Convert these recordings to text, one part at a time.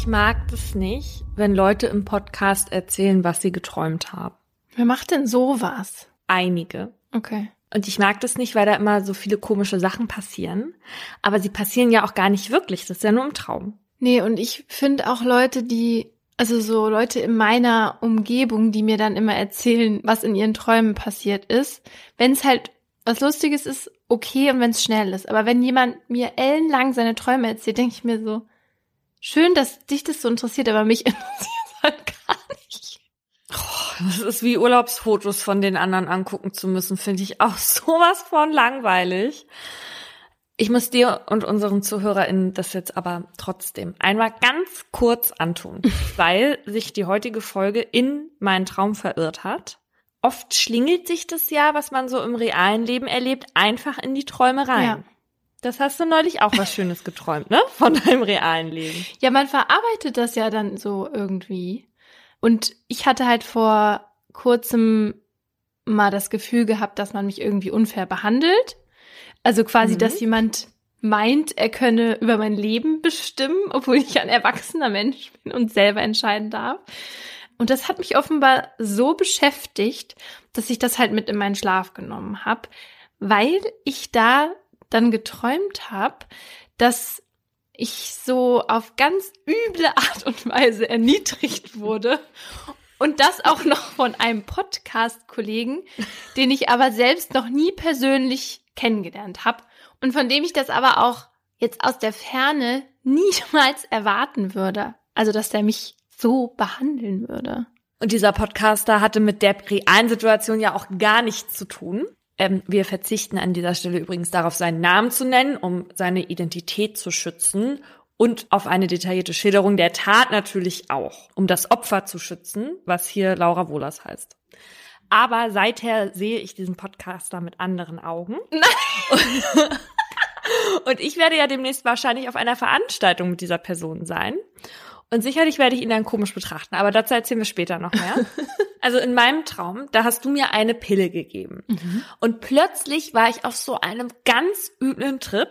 Ich mag das nicht, wenn Leute im Podcast erzählen, was sie geträumt haben. Wer macht denn sowas? Einige. Okay. Und ich mag das nicht, weil da immer so viele komische Sachen passieren. Aber sie passieren ja auch gar nicht wirklich. Das ist ja nur im Traum. Nee, und ich finde auch Leute, die, also so Leute in meiner Umgebung, die mir dann immer erzählen, was in ihren Träumen passiert ist. Wenn es halt was Lustiges ist, okay, und wenn es schnell ist. Aber wenn jemand mir ellenlang seine Träume erzählt, denke ich mir so, schön, dass dich das so interessiert, aber mich interessiert halt gar nicht. Das ist wie Urlaubsfotos von den anderen angucken zu müssen, finde ich auch sowas von langweilig. Ich muss dir und unseren ZuhörerInnen das jetzt aber trotzdem einmal ganz kurz antun, weil sich die heutige Folge in meinen Traum verirrt hat. Oft schlingelt sich das ja, was man so im realen Leben erlebt, einfach in die Träume rein. Ja. Das hast du neulich auch was Schönes geträumt, ne? Von deinem realen Leben. Ja, man verarbeitet das ja dann so irgendwie. Und ich hatte halt vor kurzem mal das Gefühl gehabt, dass man mich irgendwie unfair behandelt. Also quasi, Mhm. dass jemand meint, er könne über mein Leben bestimmen, obwohl ich ein erwachsener Mensch bin und selber entscheiden darf. Und das hat mich offenbar so beschäftigt, dass ich das halt mit in meinen Schlaf genommen habe, weil ich da dann geträumt habe, dass ich so auf ganz üble Art und Weise erniedrigt wurde. Und das auch noch von einem Podcast-Kollegen, den ich aber selbst noch nie persönlich kennengelernt habe und von dem ich das aber auch jetzt aus der Ferne niemals erwarten würde. Also, dass der mich so behandeln würde. Und dieser Podcaster hatte mit der realen Situation ja auch gar nichts zu tun. Ähm, wir verzichten an dieser Stelle übrigens darauf, seinen Namen zu nennen, um seine Identität zu schützen und auf eine detaillierte Schilderung der Tat natürlich auch, um das Opfer zu schützen, was hier Laura Wohlers heißt. Aber seither sehe ich diesen Podcaster mit anderen Augen. Und ich werde ja demnächst wahrscheinlich auf einer Veranstaltung mit dieser Person sein. Und sicherlich werde ich ihn dann komisch betrachten, aber dazu erzählen wir später noch mehr. Also in meinem Traum, da hast du mir eine Pille gegeben. Und plötzlich war ich auf so einem ganz üblen Trip.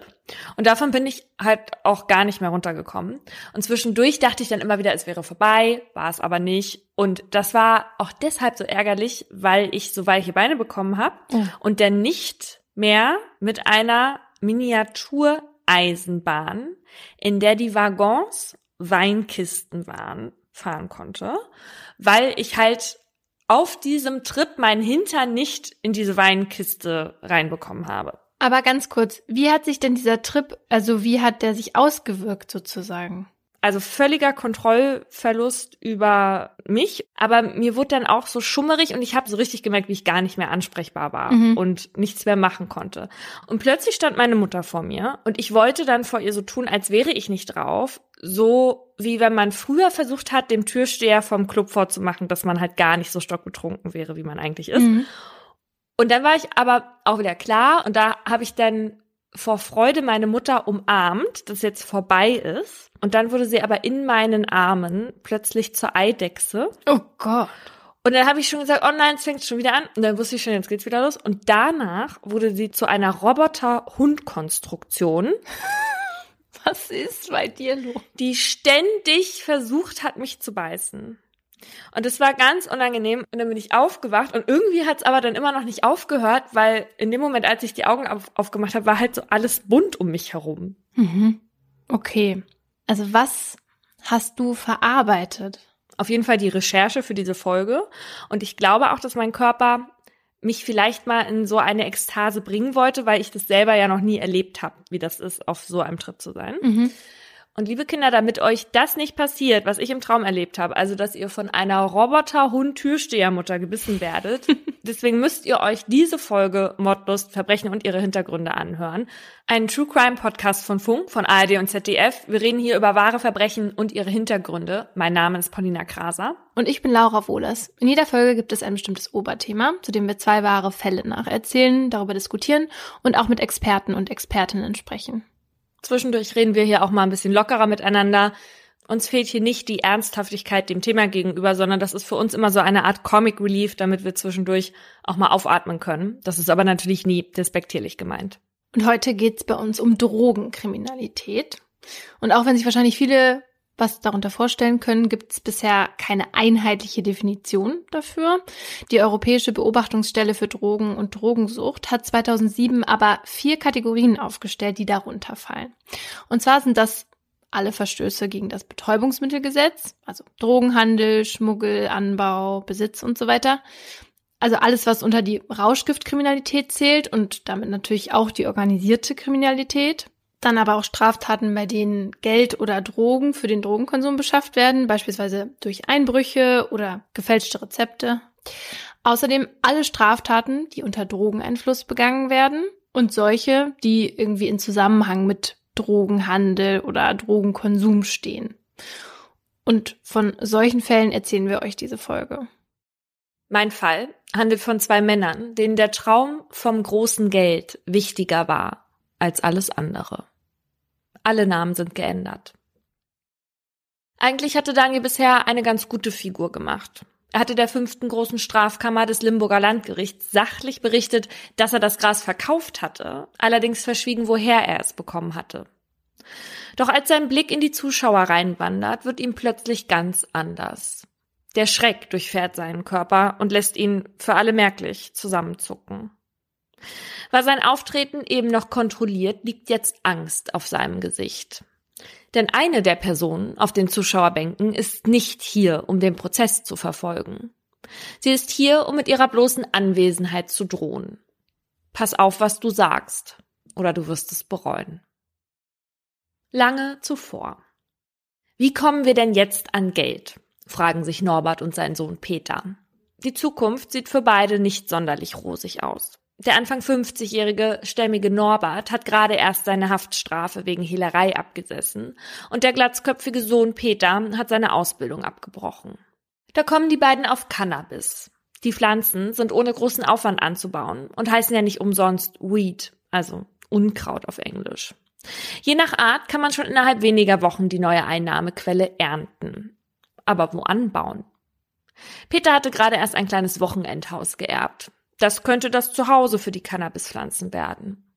Und davon bin ich halt auch gar nicht mehr runtergekommen. Und zwischendurch dachte ich dann immer wieder, es wäre vorbei, war es aber nicht. Und das war auch deshalb so ärgerlich, weil ich so weiche Beine bekommen habe Oh. und dann nicht mehr mit einer Miniatureisenbahn, in der die Waggons Weinkisten waren, fahren konnte, weil ich halt auf diesem Trip meinen Hintern nicht in diese Weinkiste reinbekommen habe. Aber ganz kurz, wie hat sich denn dieser Trip, also wie hat der sich ausgewirkt sozusagen? Also völliger Kontrollverlust über mich, aber mir wurde dann auch so schummerig und ich habe so richtig gemerkt, wie ich gar nicht mehr ansprechbar war Mhm. und nichts mehr machen konnte. Und plötzlich stand meine Mutter vor mir und ich wollte dann vor ihr so tun, als wäre ich nicht drauf, so wie wenn man früher versucht hat, dem Türsteher vom Club vorzumachen, dass man halt gar nicht so stockbetrunken wäre, wie man eigentlich ist. Mhm. Und dann war ich aber auch wieder klar und da habe ich dann vor Freude meine Mutter umarmt, dass jetzt vorbei ist. Und dann wurde sie aber in meinen Armen plötzlich zur Eidechse. Oh Gott. Und dann habe ich schon gesagt, oh nein, es fängt schon wieder an. Und dann wusste ich schon, jetzt geht's wieder los. Und danach wurde sie zu einer Roboter-Hund-Konstruktion, Was ist bei dir los? die ständig versucht hat, mich zu beißen. Und es war ganz unangenehm. Und dann bin ich aufgewacht und irgendwie hat es aber dann immer noch nicht aufgehört, weil in dem Moment, als ich die Augen auf, aufgemacht habe, war halt so alles bunt um mich herum. Mhm. Okay. Also was hast du verarbeitet? Auf jeden Fall die Recherche für diese Folge. Und ich glaube auch, dass mein Körper mich vielleicht mal in so eine Ekstase bringen wollte, weil ich das selber ja noch nie erlebt habe, wie das ist, auf so einem Trip zu sein. Mhm. Und liebe Kinder, damit euch das nicht passiert, was ich im Traum erlebt habe, also dass ihr von einer Roboter-Hund-Türstehermutter gebissen werdet, deswegen müsst ihr euch diese Folge Mordlust, Verbrechen und ihre Hintergründe anhören. Ein True Crime Podcast von Funk, von ARD und ZDF. Wir reden hier über wahre Verbrechen und ihre Hintergründe. Mein Name ist Paulina Kraser. Und ich bin Laura Wohlers. In jeder Folge gibt es ein bestimmtes Oberthema, zu dem wir zwei wahre Fälle nacherzählen, darüber diskutieren und auch mit Experten und Expertinnen sprechen. Zwischendurch reden wir hier auch mal ein bisschen lockerer miteinander. Uns fehlt hier nicht die Ernsthaftigkeit dem Thema gegenüber, sondern das ist für uns immer so eine Art Comic Relief, damit wir zwischendurch auch mal aufatmen können. Das ist aber natürlich nie despektierlich gemeint. Und heute geht's bei uns um Drogenkriminalität. Und auch wenn sich wahrscheinlich viele was darunter vorstellen können, gibt es bisher keine einheitliche Definition dafür. Die Europäische Beobachtungsstelle für Drogen und Drogensucht hat 2007 aber vier Kategorien aufgestellt, die darunter fallen. Und zwar sind das alle Verstöße gegen das Betäubungsmittelgesetz, also Drogenhandel, Schmuggel, Anbau, Besitz und so weiter. Also alles, was unter die Rauschgiftkriminalität zählt und damit natürlich auch die organisierte Kriminalität. Dann aber auch Straftaten, bei denen Geld oder Drogen für den Drogenkonsum beschafft werden, beispielsweise durch Einbrüche oder gefälschte Rezepte. Außerdem alle Straftaten, die unter Drogeneinfluss begangen werden und solche, die irgendwie in Zusammenhang mit Drogenhandel oder Drogenkonsum stehen. Und von solchen Fällen erzählen wir euch diese Folge. Mein Fall handelt von zwei Männern, denen der Traum vom großen Geld wichtiger war als alles andere. Alle Namen sind geändert. Eigentlich hatte Daniel bisher eine ganz gute Figur gemacht. Er hatte der fünften großen Strafkammer des Limburger Landgerichts sachlich berichtet, dass er das Gras verkauft hatte, allerdings verschwiegen, woher er es bekommen hatte. Doch als sein Blick in die Zuschauer reinwandert, wird ihm plötzlich ganz anders. Der Schreck durchfährt seinen Körper und lässt ihn für alle merklich zusammenzucken. War sein Auftreten eben noch kontrolliert, liegt jetzt Angst auf seinem Gesicht. Denn eine der Personen auf den Zuschauerbänken ist nicht hier, um den Prozess zu verfolgen. Sie ist hier, um mit ihrer bloßen Anwesenheit zu drohen. Pass auf, was du sagst, oder du wirst es bereuen. Lange zuvor. Wie kommen wir denn jetzt an Geld? fragen sich Norbert und sein Sohn Peter. Die Zukunft sieht für beide nicht sonderlich rosig aus. Der Anfang 50-jährige stämmige Norbert hat gerade erst seine Haftstrafe wegen Hehlerei abgesessen und der glatzköpfige Sohn Peter hat seine Ausbildung abgebrochen. Da kommen die beiden auf Cannabis. Die Pflanzen sind ohne großen Aufwand anzubauen und heißen ja nicht umsonst Weed, also Unkraut auf Englisch. Je nach Art kann man schon innerhalb weniger Wochen die neue Einnahmequelle ernten. Aber wo anbauen? Peter hatte gerade erst ein kleines Wochenendhaus geerbt. Das könnte das Zuhause für die Cannabispflanzen werden.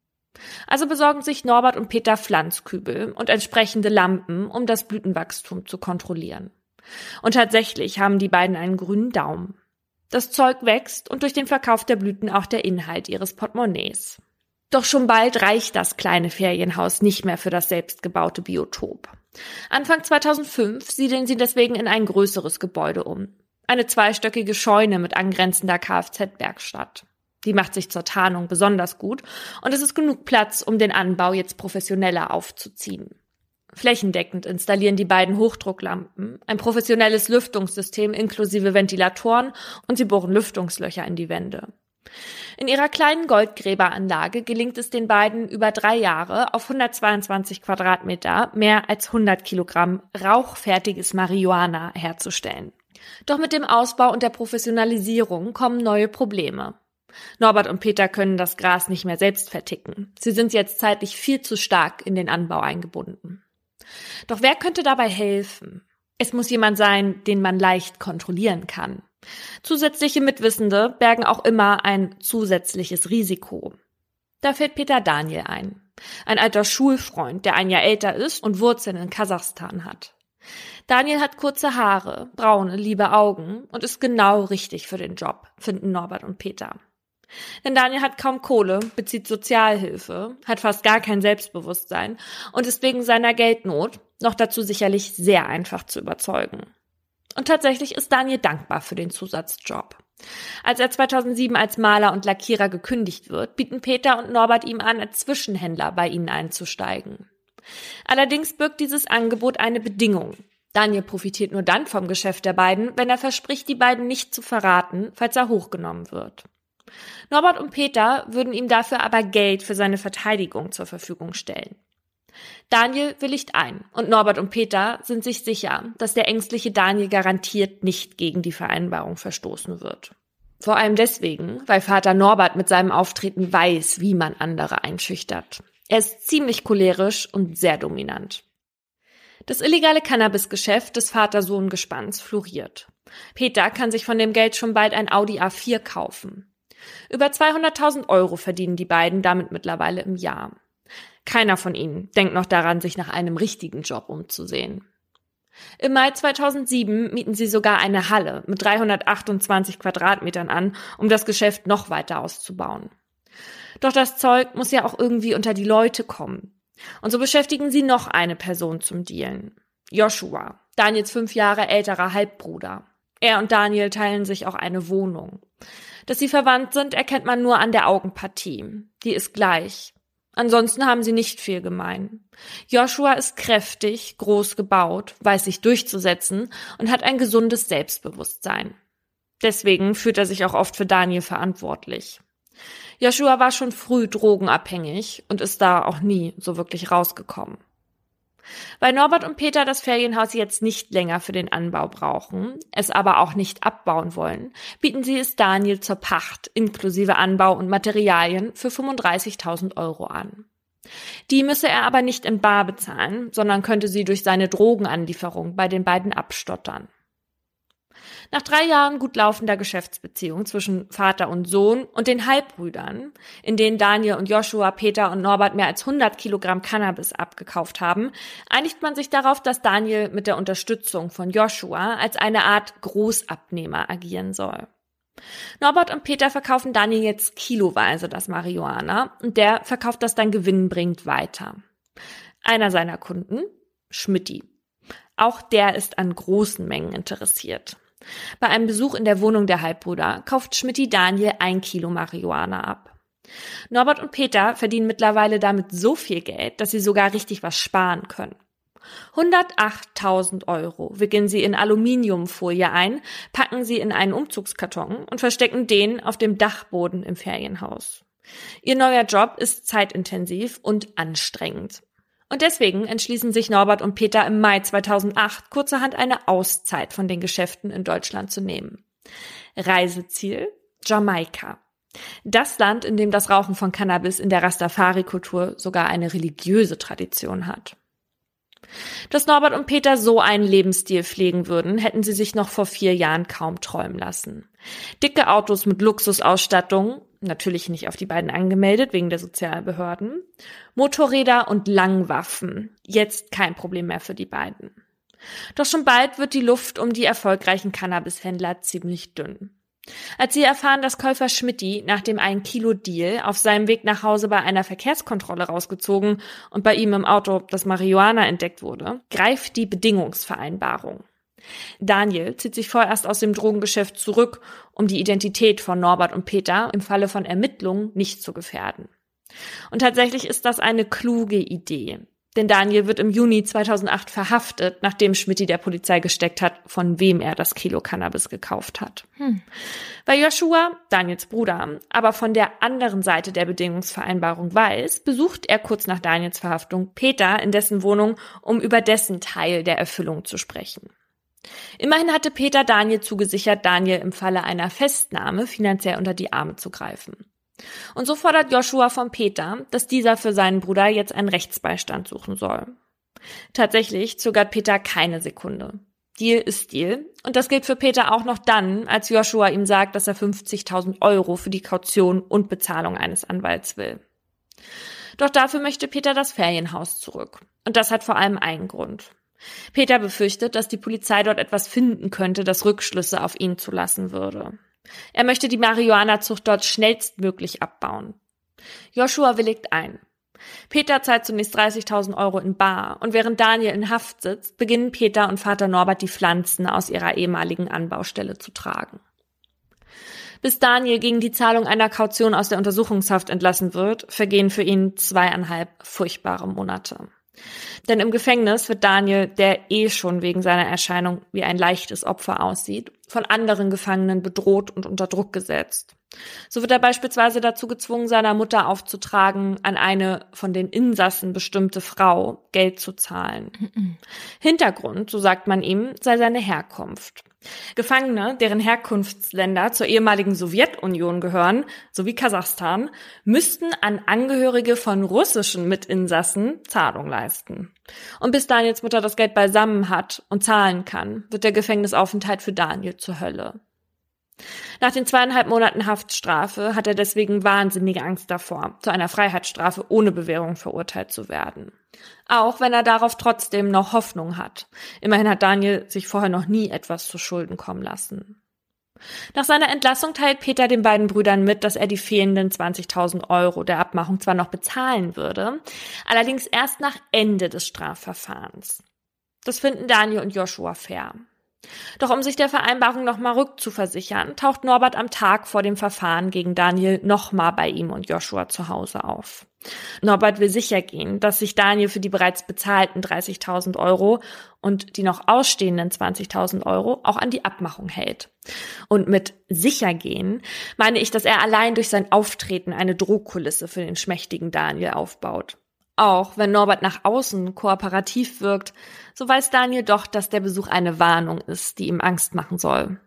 Also besorgen sich Norbert und Peter Pflanzkübel und entsprechende Lampen, um das Blütenwachstum zu kontrollieren. Und tatsächlich haben die beiden einen grünen Daumen. Das Zeug wächst und durch den Verkauf der Blüten auch der Inhalt ihres Portemonnaies. Doch schon bald reicht das kleine Ferienhaus nicht mehr für das selbstgebaute Biotop. Anfang 2005 siedeln sie deswegen in ein größeres Gebäude um eine zweistöckige Scheune mit angrenzender Kfz-Werkstatt. Die macht sich zur Tarnung besonders gut und es ist genug Platz, um den Anbau jetzt professioneller aufzuziehen. Flächendeckend installieren die beiden Hochdrucklampen, ein professionelles Lüftungssystem inklusive Ventilatoren und sie bohren Lüftungslöcher in die Wände. In ihrer kleinen Goldgräberanlage gelingt es den beiden über drei Jahre auf 122 Quadratmeter mehr als 100 Kilogramm rauchfertiges Marihuana herzustellen. Doch mit dem Ausbau und der Professionalisierung kommen neue Probleme. Norbert und Peter können das Gras nicht mehr selbst verticken. Sie sind jetzt zeitlich viel zu stark in den Anbau eingebunden. Doch wer könnte dabei helfen? Es muss jemand sein, den man leicht kontrollieren kann. Zusätzliche Mitwissende bergen auch immer ein zusätzliches Risiko. Da fällt Peter Daniel ein. Ein alter Schulfreund, der ein Jahr älter ist und Wurzeln in Kasachstan hat. Daniel hat kurze Haare, braune, liebe Augen und ist genau richtig für den Job, finden Norbert und Peter. Denn Daniel hat kaum Kohle, bezieht Sozialhilfe, hat fast gar kein Selbstbewusstsein und ist wegen seiner Geldnot noch dazu sicherlich sehr einfach zu überzeugen. Und tatsächlich ist Daniel dankbar für den Zusatzjob. Als er 2007 als Maler und Lackierer gekündigt wird, bieten Peter und Norbert ihm an, als Zwischenhändler bei ihnen einzusteigen. Allerdings birgt dieses Angebot eine Bedingung. Daniel profitiert nur dann vom Geschäft der beiden, wenn er verspricht, die beiden nicht zu verraten, falls er hochgenommen wird. Norbert und Peter würden ihm dafür aber Geld für seine Verteidigung zur Verfügung stellen. Daniel willigt ein und Norbert und Peter sind sich sicher, dass der ängstliche Daniel garantiert nicht gegen die Vereinbarung verstoßen wird. Vor allem deswegen, weil Vater Norbert mit seinem Auftreten weiß, wie man andere einschüchtert. Er ist ziemlich cholerisch und sehr dominant. Das illegale Cannabisgeschäft des Vater-Sohn-Gespanns floriert. Peter kann sich von dem Geld schon bald ein Audi A4 kaufen. Über 200.000 Euro verdienen die beiden damit mittlerweile im Jahr. Keiner von ihnen denkt noch daran, sich nach einem richtigen Job umzusehen. Im Mai 2007 mieten sie sogar eine Halle mit 328 Quadratmetern an, um das Geschäft noch weiter auszubauen. Doch das Zeug muss ja auch irgendwie unter die Leute kommen. Und so beschäftigen sie noch eine Person zum Dealen. Joshua, Daniels fünf Jahre älterer Halbbruder. Er und Daniel teilen sich auch eine Wohnung. Dass sie verwandt sind, erkennt man nur an der Augenpartie. Die ist gleich. Ansonsten haben sie nicht viel gemein. Joshua ist kräftig, groß gebaut, weiß sich durchzusetzen und hat ein gesundes Selbstbewusstsein. Deswegen fühlt er sich auch oft für Daniel verantwortlich. Joshua war schon früh drogenabhängig und ist da auch nie so wirklich rausgekommen. Weil Norbert und Peter das Ferienhaus jetzt nicht länger für den Anbau brauchen, es aber auch nicht abbauen wollen, bieten sie es Daniel zur Pacht inklusive Anbau und Materialien für 35.000 Euro an. Die müsse er aber nicht in Bar bezahlen, sondern könnte sie durch seine Drogenanlieferung bei den beiden abstottern. Nach drei Jahren gut laufender Geschäftsbeziehung zwischen Vater und Sohn und den Halbbrüdern, in denen Daniel und Joshua, Peter und Norbert mehr als 100 Kilogramm Cannabis abgekauft haben, einigt man sich darauf, dass Daniel mit der Unterstützung von Joshua als eine Art Großabnehmer agieren soll. Norbert und Peter verkaufen Daniel jetzt kiloweise das Marihuana und der verkauft das dann gewinnbringend weiter. Einer seiner Kunden, Schmidti. Auch der ist an großen Mengen interessiert. Bei einem Besuch in der Wohnung der Halbbrüder kauft Schmidti Daniel ein Kilo Marihuana ab. Norbert und Peter verdienen mittlerweile damit so viel Geld, dass sie sogar richtig was sparen können. 108.000 Euro wickeln sie in Aluminiumfolie ein, packen sie in einen Umzugskarton und verstecken den auf dem Dachboden im Ferienhaus. Ihr neuer Job ist zeitintensiv und anstrengend. Und deswegen entschließen sich Norbert und Peter im Mai 2008 kurzerhand eine Auszeit von den Geschäften in Deutschland zu nehmen. Reiseziel Jamaika. Das Land, in dem das Rauchen von Cannabis in der Rastafari-Kultur sogar eine religiöse Tradition hat. Dass Norbert und Peter so einen Lebensstil pflegen würden, hätten sie sich noch vor vier Jahren kaum träumen lassen. Dicke Autos mit Luxusausstattung, natürlich nicht auf die beiden angemeldet wegen der Sozialbehörden, Motorräder und Langwaffen, jetzt kein Problem mehr für die beiden. Doch schon bald wird die Luft um die erfolgreichen Cannabishändler ziemlich dünn. Als sie erfahren, dass Käufer Schmidti nach dem 1-Kilo-Deal auf seinem Weg nach Hause bei einer Verkehrskontrolle rausgezogen und bei ihm im Auto das Marihuana entdeckt wurde, greift die Bedingungsvereinbarung. Daniel zieht sich vorerst aus dem Drogengeschäft zurück, um die Identität von Norbert und Peter im Falle von Ermittlungen nicht zu gefährden. Und tatsächlich ist das eine kluge Idee. Denn Daniel wird im Juni 2008 verhaftet, nachdem Schmidti der Polizei gesteckt hat, von wem er das Kilo Cannabis gekauft hat. Hm. Weil Joshua, Daniels Bruder, aber von der anderen Seite der Bedingungsvereinbarung weiß, besucht er kurz nach Daniels Verhaftung Peter in dessen Wohnung, um über dessen Teil der Erfüllung zu sprechen. Immerhin hatte Peter Daniel zugesichert, Daniel im Falle einer Festnahme finanziell unter die Arme zu greifen. Und so fordert Joshua von Peter, dass dieser für seinen Bruder jetzt einen Rechtsbeistand suchen soll. Tatsächlich zögert Peter keine Sekunde. Deal ist Deal. Und das gilt für Peter auch noch dann, als Joshua ihm sagt, dass er 50.000 Euro für die Kaution und Bezahlung eines Anwalts will. Doch dafür möchte Peter das Ferienhaus zurück. Und das hat vor allem einen Grund. Peter befürchtet, dass die Polizei dort etwas finden könnte, das Rückschlüsse auf ihn zulassen würde. Er möchte die Marihuana-Zucht dort schnellstmöglich abbauen. Joshua willigt ein. Peter zahlt zunächst 30.000 Euro in Bar und während Daniel in Haft sitzt, beginnen Peter und Vater Norbert die Pflanzen aus ihrer ehemaligen Anbaustelle zu tragen. Bis Daniel gegen die Zahlung einer Kaution aus der Untersuchungshaft entlassen wird, vergehen für ihn zweieinhalb furchtbare Monate. Denn im Gefängnis wird Daniel, der eh schon wegen seiner Erscheinung wie ein leichtes Opfer aussieht, von anderen Gefangenen bedroht und unter Druck gesetzt. So wird er beispielsweise dazu gezwungen, seiner Mutter aufzutragen, an eine von den Insassen bestimmte Frau Geld zu zahlen. Hintergrund, so sagt man ihm, sei seine Herkunft. Gefangene, deren Herkunftsländer zur ehemaligen Sowjetunion gehören, sowie Kasachstan, müssten an Angehörige von russischen Mitinsassen Zahlung leisten. Und bis Daniels Mutter das Geld beisammen hat und zahlen kann, wird der Gefängnisaufenthalt für Daniel zur Hölle. Nach den zweieinhalb Monaten Haftstrafe hat er deswegen wahnsinnige Angst davor, zu einer Freiheitsstrafe ohne Bewährung verurteilt zu werden. Auch wenn er darauf trotzdem noch Hoffnung hat. Immerhin hat Daniel sich vorher noch nie etwas zu Schulden kommen lassen. Nach seiner Entlassung teilt Peter den beiden Brüdern mit, dass er die fehlenden 20.000 Euro der Abmachung zwar noch bezahlen würde, allerdings erst nach Ende des Strafverfahrens. Das finden Daniel und Joshua fair. Doch um sich der Vereinbarung nochmal rückzuversichern, taucht Norbert am Tag vor dem Verfahren gegen Daniel nochmal bei ihm und Joshua zu Hause auf. Norbert will sicher gehen, dass sich Daniel für die bereits bezahlten 30.000 Euro und die noch ausstehenden 20.000 Euro auch an die Abmachung hält. Und mit sicher gehen meine ich, dass er allein durch sein Auftreten eine Drohkulisse für den schmächtigen Daniel aufbaut. Auch wenn Norbert nach außen kooperativ wirkt, so weiß Daniel doch, dass der Besuch eine Warnung ist, die ihm Angst machen soll.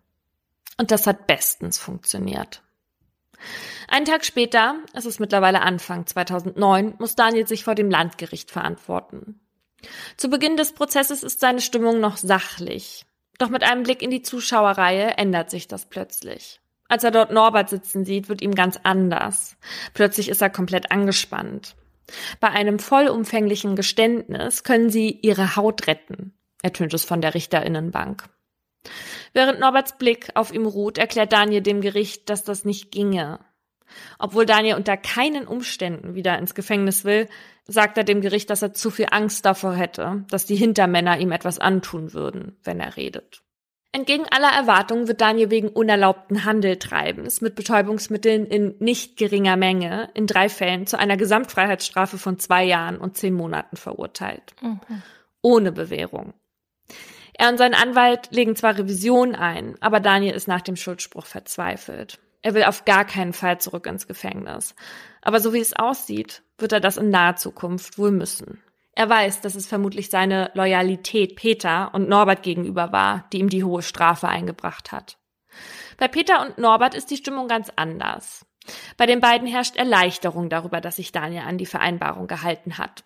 Und das hat bestens funktioniert. Einen Tag später, es ist mittlerweile Anfang 2009, muss Daniel sich vor dem Landgericht verantworten. Zu Beginn des Prozesses ist seine Stimmung noch sachlich. Doch mit einem Blick in die Zuschauerreihe ändert sich das plötzlich. Als er dort Norbert sitzen sieht, wird ihm ganz anders. Plötzlich ist er komplett angespannt. Bei einem vollumfänglichen Geständnis können sie ihre Haut retten, ertönt es von der Richterinnenbank. Während Norberts Blick auf ihm ruht, erklärt Daniel dem Gericht, dass das nicht ginge. Obwohl Daniel unter keinen Umständen wieder ins Gefängnis will, sagt er dem Gericht, dass er zu viel Angst davor hätte, dass die Hintermänner ihm etwas antun würden, wenn er redet. Entgegen aller Erwartungen wird Daniel wegen unerlaubten Handeltreibens mit Betäubungsmitteln in nicht geringer Menge in drei Fällen zu einer Gesamtfreiheitsstrafe von zwei Jahren und zehn Monaten verurteilt. Mhm. Ohne Bewährung. Er und sein Anwalt legen zwar Revision ein, aber Daniel ist nach dem Schuldspruch verzweifelt. Er will auf gar keinen Fall zurück ins Gefängnis. Aber so wie es aussieht, wird er das in naher Zukunft wohl müssen. Er weiß, dass es vermutlich seine Loyalität Peter und Norbert gegenüber war, die ihm die hohe Strafe eingebracht hat. Bei Peter und Norbert ist die Stimmung ganz anders. Bei den beiden herrscht Erleichterung darüber, dass sich Daniel an die Vereinbarung gehalten hat.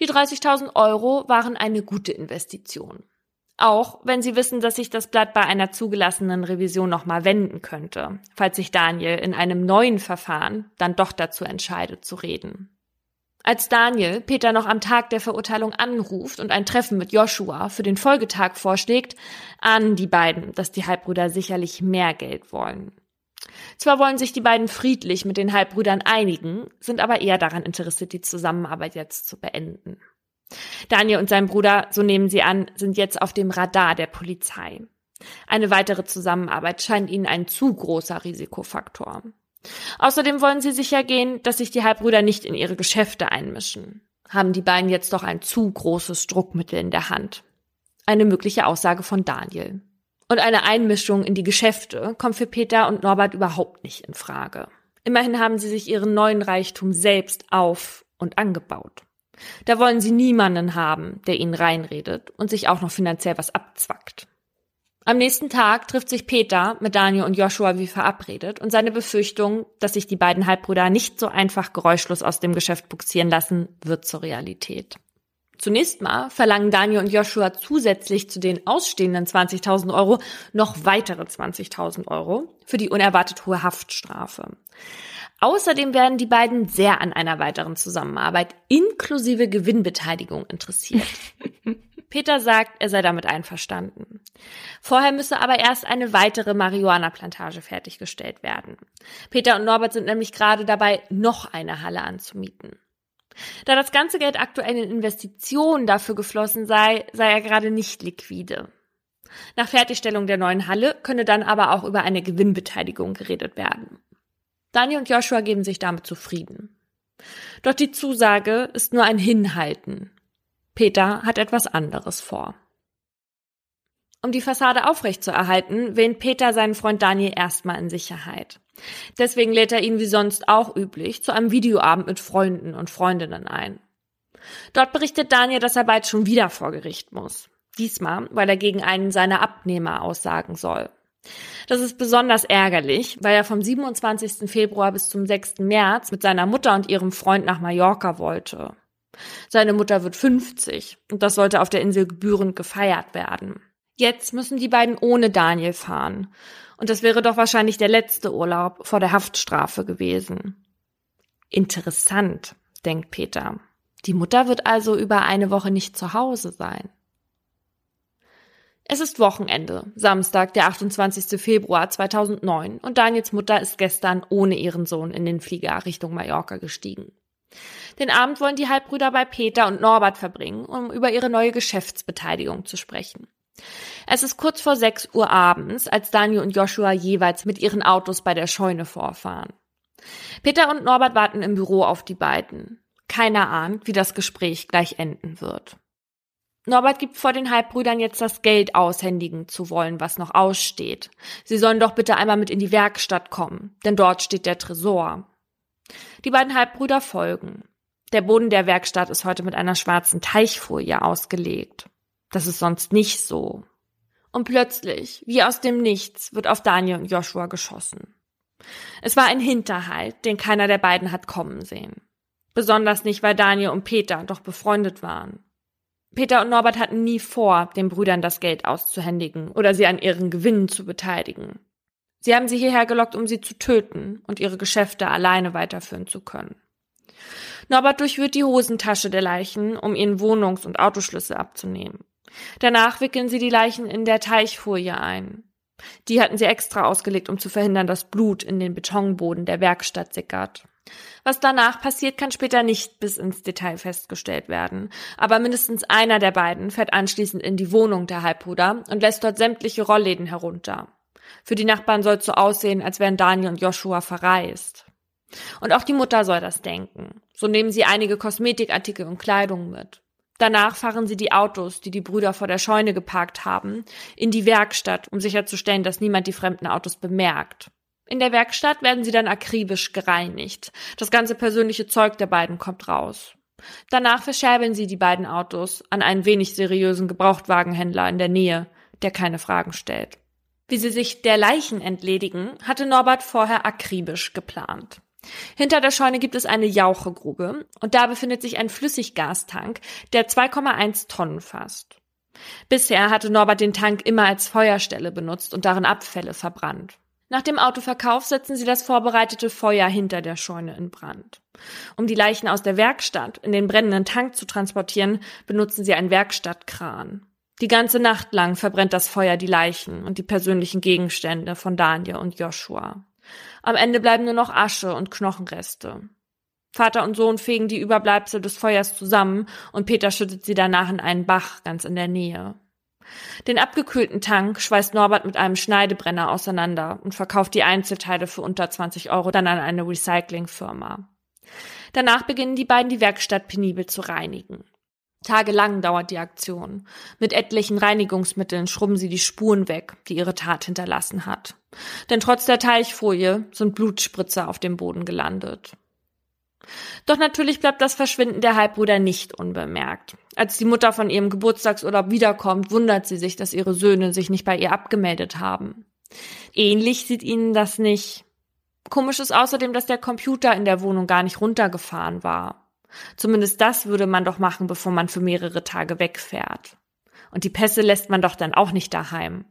Die 30.000 Euro waren eine gute Investition. Auch wenn sie wissen, dass sich das Blatt bei einer zugelassenen Revision nochmal wenden könnte, falls sich Daniel in einem neuen Verfahren dann doch dazu entscheidet zu reden. Als Daniel Peter noch am Tag der Verurteilung anruft und ein Treffen mit Joshua für den Folgetag vorschlägt, ahnen die beiden, dass die Halbbrüder sicherlich mehr Geld wollen. Zwar wollen sich die beiden friedlich mit den Halbbrüdern einigen, sind aber eher daran interessiert, die Zusammenarbeit jetzt zu beenden. Daniel und sein Bruder, so nehmen sie an, sind jetzt auf dem Radar der Polizei. Eine weitere Zusammenarbeit scheint ihnen ein zu großer Risikofaktor. Außerdem wollen sie sicher gehen, dass sich die Halbbrüder nicht in ihre Geschäfte einmischen. Haben die beiden jetzt doch ein zu großes Druckmittel in der Hand? Eine mögliche Aussage von Daniel. Und eine Einmischung in die Geschäfte kommt für Peter und Norbert überhaupt nicht in Frage. Immerhin haben sie sich ihren neuen Reichtum selbst auf und angebaut. Da wollen sie niemanden haben, der ihnen reinredet und sich auch noch finanziell was abzwackt. Am nächsten Tag trifft sich Peter mit Daniel und Joshua wie verabredet und seine Befürchtung, dass sich die beiden Halbbrüder nicht so einfach geräuschlos aus dem Geschäft buxieren lassen, wird zur Realität. Zunächst mal verlangen Daniel und Joshua zusätzlich zu den ausstehenden 20.000 Euro noch weitere 20.000 Euro für die unerwartet hohe Haftstrafe. Außerdem werden die beiden sehr an einer weiteren Zusammenarbeit inklusive Gewinnbeteiligung interessiert. Peter sagt, er sei damit einverstanden. Vorher müsse aber erst eine weitere Marihuana-Plantage fertiggestellt werden. Peter und Norbert sind nämlich gerade dabei, noch eine Halle anzumieten. Da das ganze Geld aktuell in Investitionen dafür geflossen sei, sei er gerade nicht liquide. Nach Fertigstellung der neuen Halle könne dann aber auch über eine Gewinnbeteiligung geredet werden. Daniel und Joshua geben sich damit zufrieden. Doch die Zusage ist nur ein Hinhalten. Peter hat etwas anderes vor. Um die Fassade aufrechtzuerhalten, wähnt Peter seinen Freund Daniel erstmal in Sicherheit. Deswegen lädt er ihn wie sonst auch üblich zu einem Videoabend mit Freunden und Freundinnen ein. Dort berichtet Daniel, dass er bald schon wieder vor Gericht muss. Diesmal, weil er gegen einen seiner Abnehmer aussagen soll. Das ist besonders ärgerlich, weil er vom 27. Februar bis zum 6. März mit seiner Mutter und ihrem Freund nach Mallorca wollte. Seine Mutter wird 50 und das sollte auf der Insel gebührend gefeiert werden. Jetzt müssen die beiden ohne Daniel fahren. Und das wäre doch wahrscheinlich der letzte Urlaub vor der Haftstrafe gewesen. Interessant, denkt Peter. Die Mutter wird also über eine Woche nicht zu Hause sein. Es ist Wochenende, Samstag, der 28. Februar 2009 und Daniels Mutter ist gestern ohne ihren Sohn in den Flieger Richtung Mallorca gestiegen. Den Abend wollen die Halbbrüder bei Peter und Norbert verbringen, um über ihre neue Geschäftsbeteiligung zu sprechen. Es ist kurz vor 6 Uhr abends, als Daniel und Joshua jeweils mit ihren Autos bei der Scheune vorfahren. Peter und Norbert warten im Büro auf die beiden. Keiner ahnt, wie das Gespräch gleich enden wird. Norbert gibt vor den Halbbrüdern jetzt das Geld aushändigen zu wollen, was noch aussteht. Sie sollen doch bitte einmal mit in die Werkstatt kommen, denn dort steht der Tresor. Die beiden Halbbrüder folgen. Der Boden der Werkstatt ist heute mit einer schwarzen Teichfolie ausgelegt. Das ist sonst nicht so. Und plötzlich, wie aus dem Nichts, wird auf Daniel und Joshua geschossen. Es war ein Hinterhalt, den keiner der beiden hat kommen sehen. Besonders nicht, weil Daniel und Peter doch befreundet waren. Peter und Norbert hatten nie vor, den Brüdern das Geld auszuhändigen oder sie an ihren Gewinnen zu beteiligen. Sie haben sie hierher gelockt, um sie zu töten und ihre Geschäfte alleine weiterführen zu können. Norbert durchwühlt die Hosentasche der Leichen, um ihren Wohnungs- und Autoschlüssel abzunehmen. Danach wickeln sie die Leichen in der Teichfolie ein. Die hatten sie extra ausgelegt, um zu verhindern, dass Blut in den Betonboden der Werkstatt sickert. Was danach passiert, kann später nicht bis ins Detail festgestellt werden. Aber mindestens einer der beiden fährt anschließend in die Wohnung der Halbbruder und lässt dort sämtliche Rollläden herunter. Für die Nachbarn soll es so aussehen, als wären Daniel und Joshua verreist. Und auch die Mutter soll das denken. So nehmen sie einige Kosmetikartikel und Kleidung mit. Danach fahren sie die Autos, die die Brüder vor der Scheune geparkt haben, in die Werkstatt, um sicherzustellen, dass niemand die fremden Autos bemerkt. In der Werkstatt werden sie dann akribisch gereinigt. Das ganze persönliche Zeug der beiden kommt raus. Danach verscherbeln sie die beiden Autos an einen wenig seriösen Gebrauchtwagenhändler in der Nähe, der keine Fragen stellt. Wie sie sich der Leichen entledigen, hatte Norbert vorher akribisch geplant. Hinter der Scheune gibt es eine Jauchegrube und da befindet sich ein Flüssiggastank, der 2,1 Tonnen fasst. Bisher hatte Norbert den Tank immer als Feuerstelle benutzt und darin Abfälle verbrannt. Nach dem Autoverkauf setzen sie das vorbereitete Feuer hinter der Scheune in Brand. Um die Leichen aus der Werkstatt in den brennenden Tank zu transportieren, benutzen sie einen Werkstattkran. Die ganze Nacht lang verbrennt das Feuer die Leichen und die persönlichen Gegenstände von Daniel und Joshua. Am Ende bleiben nur noch Asche und Knochenreste. Vater und Sohn fegen die Überbleibsel des Feuers zusammen und Peter schüttet sie danach in einen Bach ganz in der Nähe. Den abgekühlten Tank schweißt Norbert mit einem Schneidebrenner auseinander und verkauft die Einzelteile für unter 20 Euro dann an eine Recyclingfirma. Danach beginnen die beiden die Werkstatt penibel zu reinigen. Tagelang dauert die Aktion. Mit etlichen Reinigungsmitteln schrubben sie die Spuren weg, die ihre Tat hinterlassen hat. Denn trotz der Teichfolie sind Blutspritzer auf dem Boden gelandet. Doch natürlich bleibt das Verschwinden der Halbbrüder nicht unbemerkt. Als die Mutter von ihrem Geburtstagsurlaub wiederkommt, wundert sie sich, dass ihre Söhne sich nicht bei ihr abgemeldet haben. Ähnlich sieht ihnen das nicht. Komisch ist außerdem, dass der Computer in der Wohnung gar nicht runtergefahren war. Zumindest das würde man doch machen, bevor man für mehrere Tage wegfährt. Und die Pässe lässt man doch dann auch nicht daheim.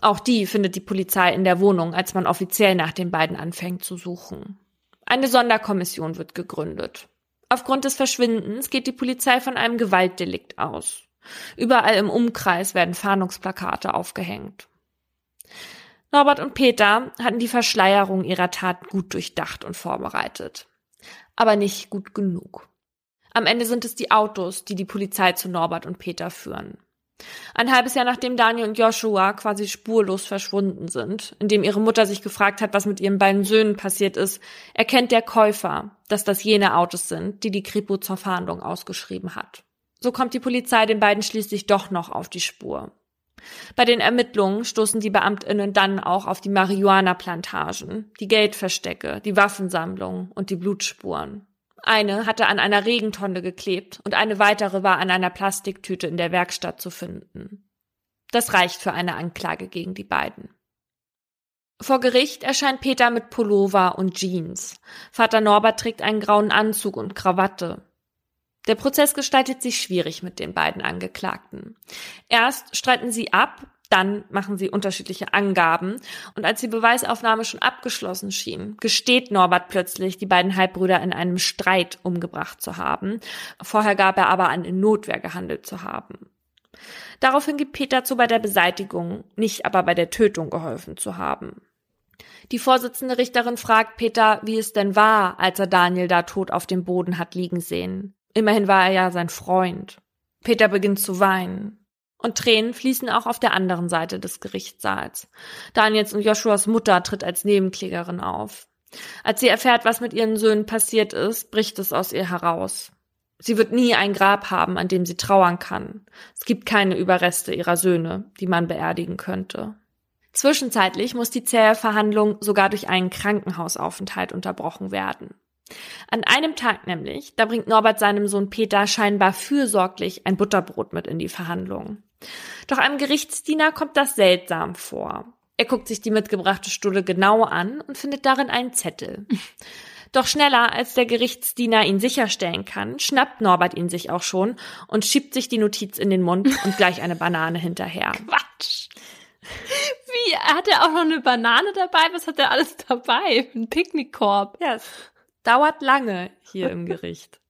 Auch die findet die Polizei in der Wohnung, als man offiziell nach den beiden anfängt zu suchen. Eine Sonderkommission wird gegründet. Aufgrund des Verschwindens geht die Polizei von einem Gewaltdelikt aus. Überall im Umkreis werden Fahndungsplakate aufgehängt. Norbert und Peter hatten die Verschleierung ihrer Tat gut durchdacht und vorbereitet. Aber nicht gut genug. Am Ende sind es die Autos, die die Polizei zu Norbert und Peter führen. Ein halbes Jahr nachdem Daniel und Joshua quasi spurlos verschwunden sind, indem ihre Mutter sich gefragt hat, was mit ihren beiden Söhnen passiert ist, erkennt der Käufer, dass das jene Autos sind, die die Kripo zur Fahndung ausgeschrieben hat. So kommt die Polizei den beiden schließlich doch noch auf die Spur. Bei den Ermittlungen stoßen die Beamtinnen dann auch auf die Marihuana-Plantagen, die Geldverstecke, die Waffensammlung und die Blutspuren. Eine hatte an einer Regentonne geklebt und eine weitere war an einer Plastiktüte in der Werkstatt zu finden. Das reicht für eine Anklage gegen die beiden. Vor Gericht erscheint Peter mit Pullover und Jeans. Vater Norbert trägt einen grauen Anzug und Krawatte. Der Prozess gestaltet sich schwierig mit den beiden Angeklagten. Erst streiten sie ab, Dann machen sie unterschiedliche Angaben. Und als die Beweisaufnahme schon abgeschlossen schien, gesteht Norbert plötzlich, die beiden Halbbrüder in einem Streit umgebracht zu haben. Vorher gab er aber an, in Notwehr gehandelt zu haben. Daraufhin gibt Peter zu, bei der Beseitigung, nicht aber bei der Tötung geholfen zu haben. Die Vorsitzende Richterin fragt Peter, wie es denn war, als er Daniel da tot auf dem Boden hat liegen sehen. Immerhin war er ja sein Freund. Peter beginnt zu weinen. Und Tränen fließen auch auf der anderen Seite des Gerichtssaals. Daniels und Joshuas Mutter tritt als Nebenklägerin auf. Als sie erfährt, was mit ihren Söhnen passiert ist, bricht es aus ihr heraus. Sie wird nie ein Grab haben, an dem sie trauern kann. Es gibt keine Überreste ihrer Söhne, die man beerdigen könnte. Zwischenzeitlich muss die zähe Verhandlung sogar durch einen Krankenhausaufenthalt unterbrochen werden. An einem Tag nämlich, da bringt Norbert seinem Sohn Peter scheinbar fürsorglich ein Butterbrot mit in die Verhandlung. Doch einem Gerichtsdiener kommt das seltsam vor. Er guckt sich die mitgebrachte Stulle genau an und findet darin einen Zettel. Doch schneller, als der Gerichtsdiener ihn sicherstellen kann, schnappt Norbert ihn sich auch schon und schiebt sich die Notiz in den Mund und gleich eine Banane hinterher. Quatsch. Wie? Hat er auch noch eine Banane dabei? Was hat er alles dabei? Ein Picknickkorb. Ja, es dauert lange hier im Gericht.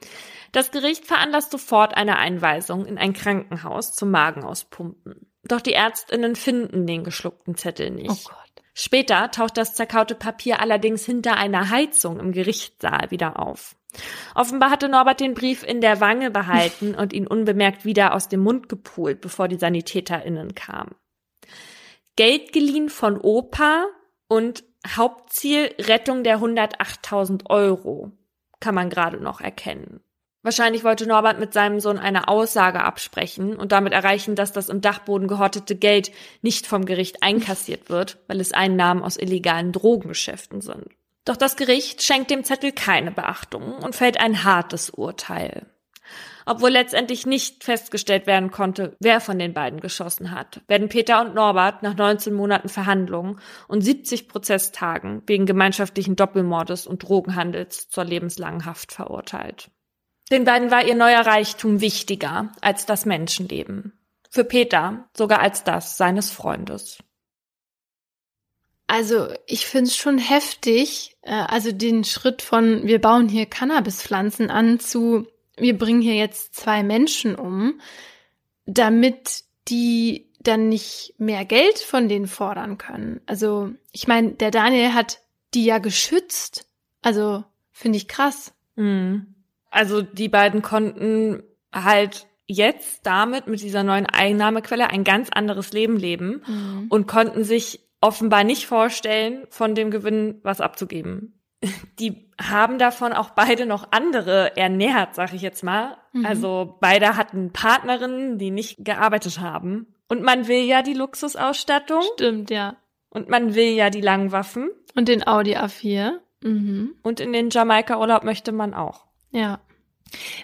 Das Gericht veranlasst sofort eine Einweisung in ein Krankenhaus zum Magen auspumpen. Doch die Ärztinnen finden den geschluckten Zettel nicht. Oh Gott. Später taucht das zerkaute Papier allerdings hinter einer Heizung im Gerichtssaal wieder auf. Offenbar hatte Norbert den Brief in der Wange behalten und ihn unbemerkt wieder aus dem Mund gepult, bevor die SanitäterInnen kamen. Geld geliehen von Opa und Hauptziel Rettung der 108.000 Euro kann man gerade noch erkennen. Wahrscheinlich wollte Norbert mit seinem Sohn eine Aussage absprechen und damit erreichen, dass das im Dachboden gehortete Geld nicht vom Gericht einkassiert wird, weil es Einnahmen aus illegalen Drogengeschäften sind. Doch das Gericht schenkt dem Zettel keine Beachtung und fällt ein hartes Urteil. Obwohl letztendlich nicht festgestellt werden konnte, wer von den beiden geschossen hat, werden Peter und Norbert nach 19 Monaten Verhandlungen und 70 Prozesstagen wegen gemeinschaftlichen Doppelmordes und Drogenhandels zur lebenslangen Haft verurteilt. Den beiden war ihr neuer Reichtum wichtiger als das Menschenleben. Für Peter sogar als das seines Freundes. Also ich finde es schon heftig, äh, also den Schritt von wir bauen hier Cannabispflanzen an zu wir bringen hier jetzt zwei Menschen um, damit die dann nicht mehr Geld von denen fordern können. Also ich meine, der Daniel hat die ja geschützt. Also finde ich krass. Mhm. Also die beiden konnten halt jetzt damit mit dieser neuen Einnahmequelle ein ganz anderes Leben leben mhm. und konnten sich offenbar nicht vorstellen, von dem Gewinn was abzugeben. Die haben davon auch beide noch andere ernährt, sag ich jetzt mal. Mhm. Also beide hatten Partnerinnen, die nicht gearbeitet haben. Und man will ja die Luxusausstattung. Stimmt, ja. Und man will ja die langen Waffen. Und den Audi A4. Mhm. Und in den Jamaika-Urlaub möchte man auch. Ja.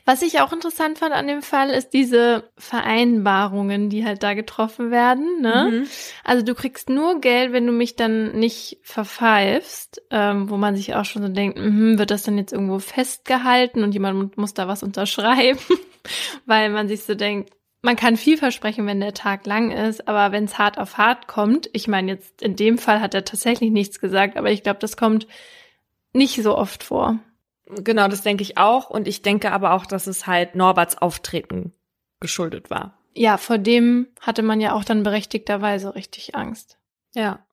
Was ich auch interessant fand an dem Fall, ist diese Vereinbarungen, die halt da getroffen werden. Ne? Mhm. Also du kriegst nur Geld, wenn du mich dann nicht verpfeifst, ähm, wo man sich auch schon so denkt, mh, wird das dann jetzt irgendwo festgehalten und jemand muss da was unterschreiben, weil man sich so denkt, man kann viel versprechen, wenn der Tag lang ist, aber wenn es hart auf hart kommt, ich meine jetzt in dem Fall hat er tatsächlich nichts gesagt, aber ich glaube, das kommt nicht so oft vor. Genau, das denke ich auch. Und ich denke aber auch, dass es halt Norberts Auftreten geschuldet war. Ja, vor dem hatte man ja auch dann berechtigterweise richtig Angst. Ja.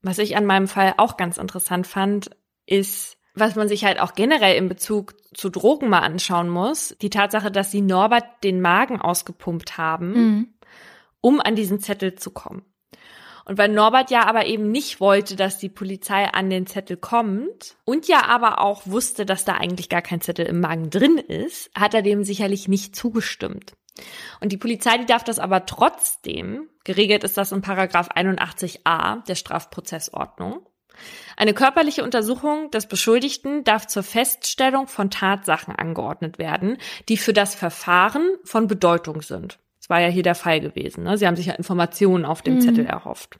Was ich an meinem Fall auch ganz interessant fand, ist, was man sich halt auch generell in Bezug zu Drogen mal anschauen muss, die Tatsache, dass sie Norbert den Magen ausgepumpt haben, mhm. um an diesen Zettel zu kommen. Und weil Norbert ja aber eben nicht wollte, dass die Polizei an den Zettel kommt und ja aber auch wusste, dass da eigentlich gar kein Zettel im Magen drin ist, hat er dem sicherlich nicht zugestimmt. Und die Polizei, die darf das aber trotzdem, geregelt ist das in Paragraph 81a der Strafprozessordnung. Eine körperliche Untersuchung des Beschuldigten darf zur Feststellung von Tatsachen angeordnet werden, die für das Verfahren von Bedeutung sind. War ja hier der Fall gewesen. Ne? Sie haben sich ja Informationen auf dem mhm. Zettel erhofft.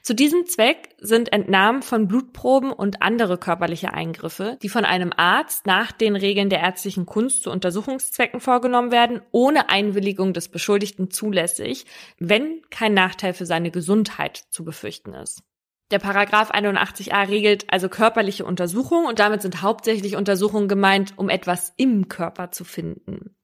Zu diesem Zweck sind Entnahmen von Blutproben und andere körperliche Eingriffe, die von einem Arzt nach den Regeln der ärztlichen Kunst zu Untersuchungszwecken vorgenommen werden, ohne Einwilligung des Beschuldigten zulässig, wenn kein Nachteil für seine Gesundheit zu befürchten ist. Der Paragraph 81a regelt also körperliche Untersuchungen und damit sind hauptsächlich Untersuchungen gemeint, um etwas im Körper zu finden.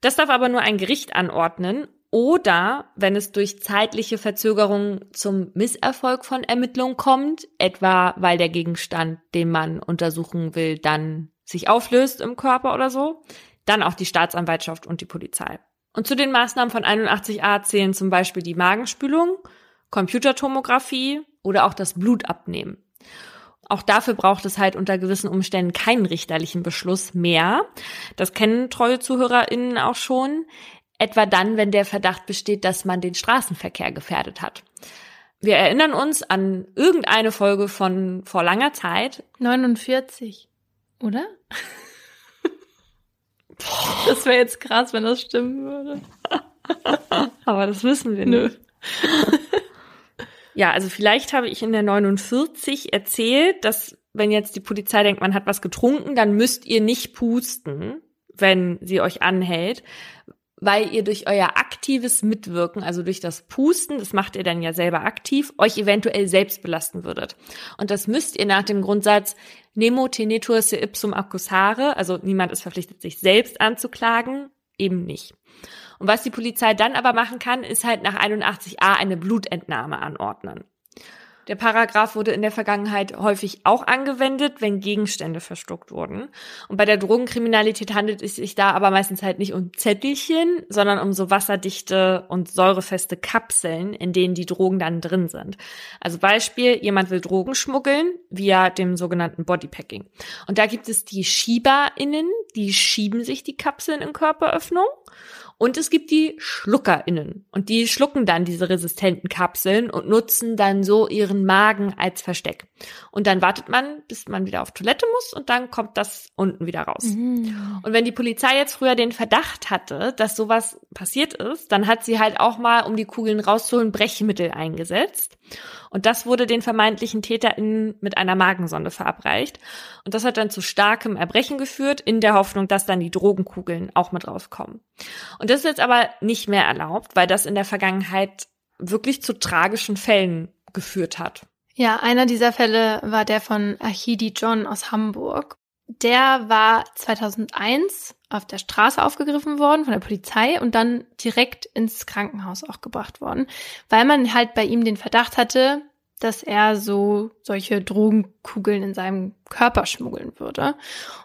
Das darf aber nur ein Gericht anordnen oder wenn es durch zeitliche Verzögerungen zum Misserfolg von Ermittlungen kommt, etwa weil der Gegenstand, den man untersuchen will, dann sich auflöst im Körper oder so, dann auch die Staatsanwaltschaft und die Polizei. Und zu den Maßnahmen von 81a zählen zum Beispiel die Magenspülung, Computertomographie oder auch das Blut abnehmen. Auch dafür braucht es halt unter gewissen Umständen keinen richterlichen Beschluss mehr. Das kennen treue ZuhörerInnen auch schon. Etwa dann, wenn der Verdacht besteht, dass man den Straßenverkehr gefährdet hat. Wir erinnern uns an irgendeine Folge von vor langer Zeit. 49, oder? Das wäre jetzt krass, wenn das stimmen würde. Aber das wissen wir Nö. Ja, also vielleicht habe ich in der 49 erzählt, dass wenn jetzt die Polizei denkt, man hat was getrunken, dann müsst ihr nicht pusten, wenn sie euch anhält, weil ihr durch euer aktives Mitwirken, also durch das Pusten, das macht ihr dann ja selber aktiv, euch eventuell selbst belasten würdet. Und das müsst ihr nach dem Grundsatz Nemo tenetur se ipsum accusare, also niemand ist verpflichtet, sich selbst anzuklagen, eben nicht. Und was die Polizei dann aber machen kann, ist halt nach 81a eine Blutentnahme anordnen. Der Paragraph wurde in der Vergangenheit häufig auch angewendet, wenn Gegenstände verstuckt wurden. Und bei der Drogenkriminalität handelt es sich da aber meistens halt nicht um Zettelchen, sondern um so wasserdichte und säurefeste Kapseln, in denen die Drogen dann drin sind. Also Beispiel, jemand will Drogen schmuggeln via dem sogenannten Bodypacking. Und da gibt es die SchieberInnen, die schieben sich die Kapseln in Körperöffnung. Und es gibt die SchluckerInnen. Und die schlucken dann diese resistenten Kapseln und nutzen dann so ihren Magen als Versteck. Und dann wartet man, bis man wieder auf Toilette muss und dann kommt das unten wieder raus. Mhm. Und wenn die Polizei jetzt früher den Verdacht hatte, dass sowas passiert ist, dann hat sie halt auch mal, um die Kugeln rauszuholen, Brechmittel eingesetzt. Und das wurde den vermeintlichen TäterInnen mit einer Magensonde verabreicht. Und das hat dann zu starkem Erbrechen geführt, in der Hoffnung, dass dann die Drogenkugeln auch mit rauskommen. Und das ist jetzt aber nicht mehr erlaubt, weil das in der Vergangenheit wirklich zu tragischen Fällen geführt hat. Ja, einer dieser Fälle war der von Achidi John aus Hamburg. Der war 2001 auf der Straße aufgegriffen worden von der Polizei und dann direkt ins Krankenhaus auch gebracht worden, weil man halt bei ihm den Verdacht hatte, dass er so solche Drogenkugeln in seinem Körper schmuggeln würde.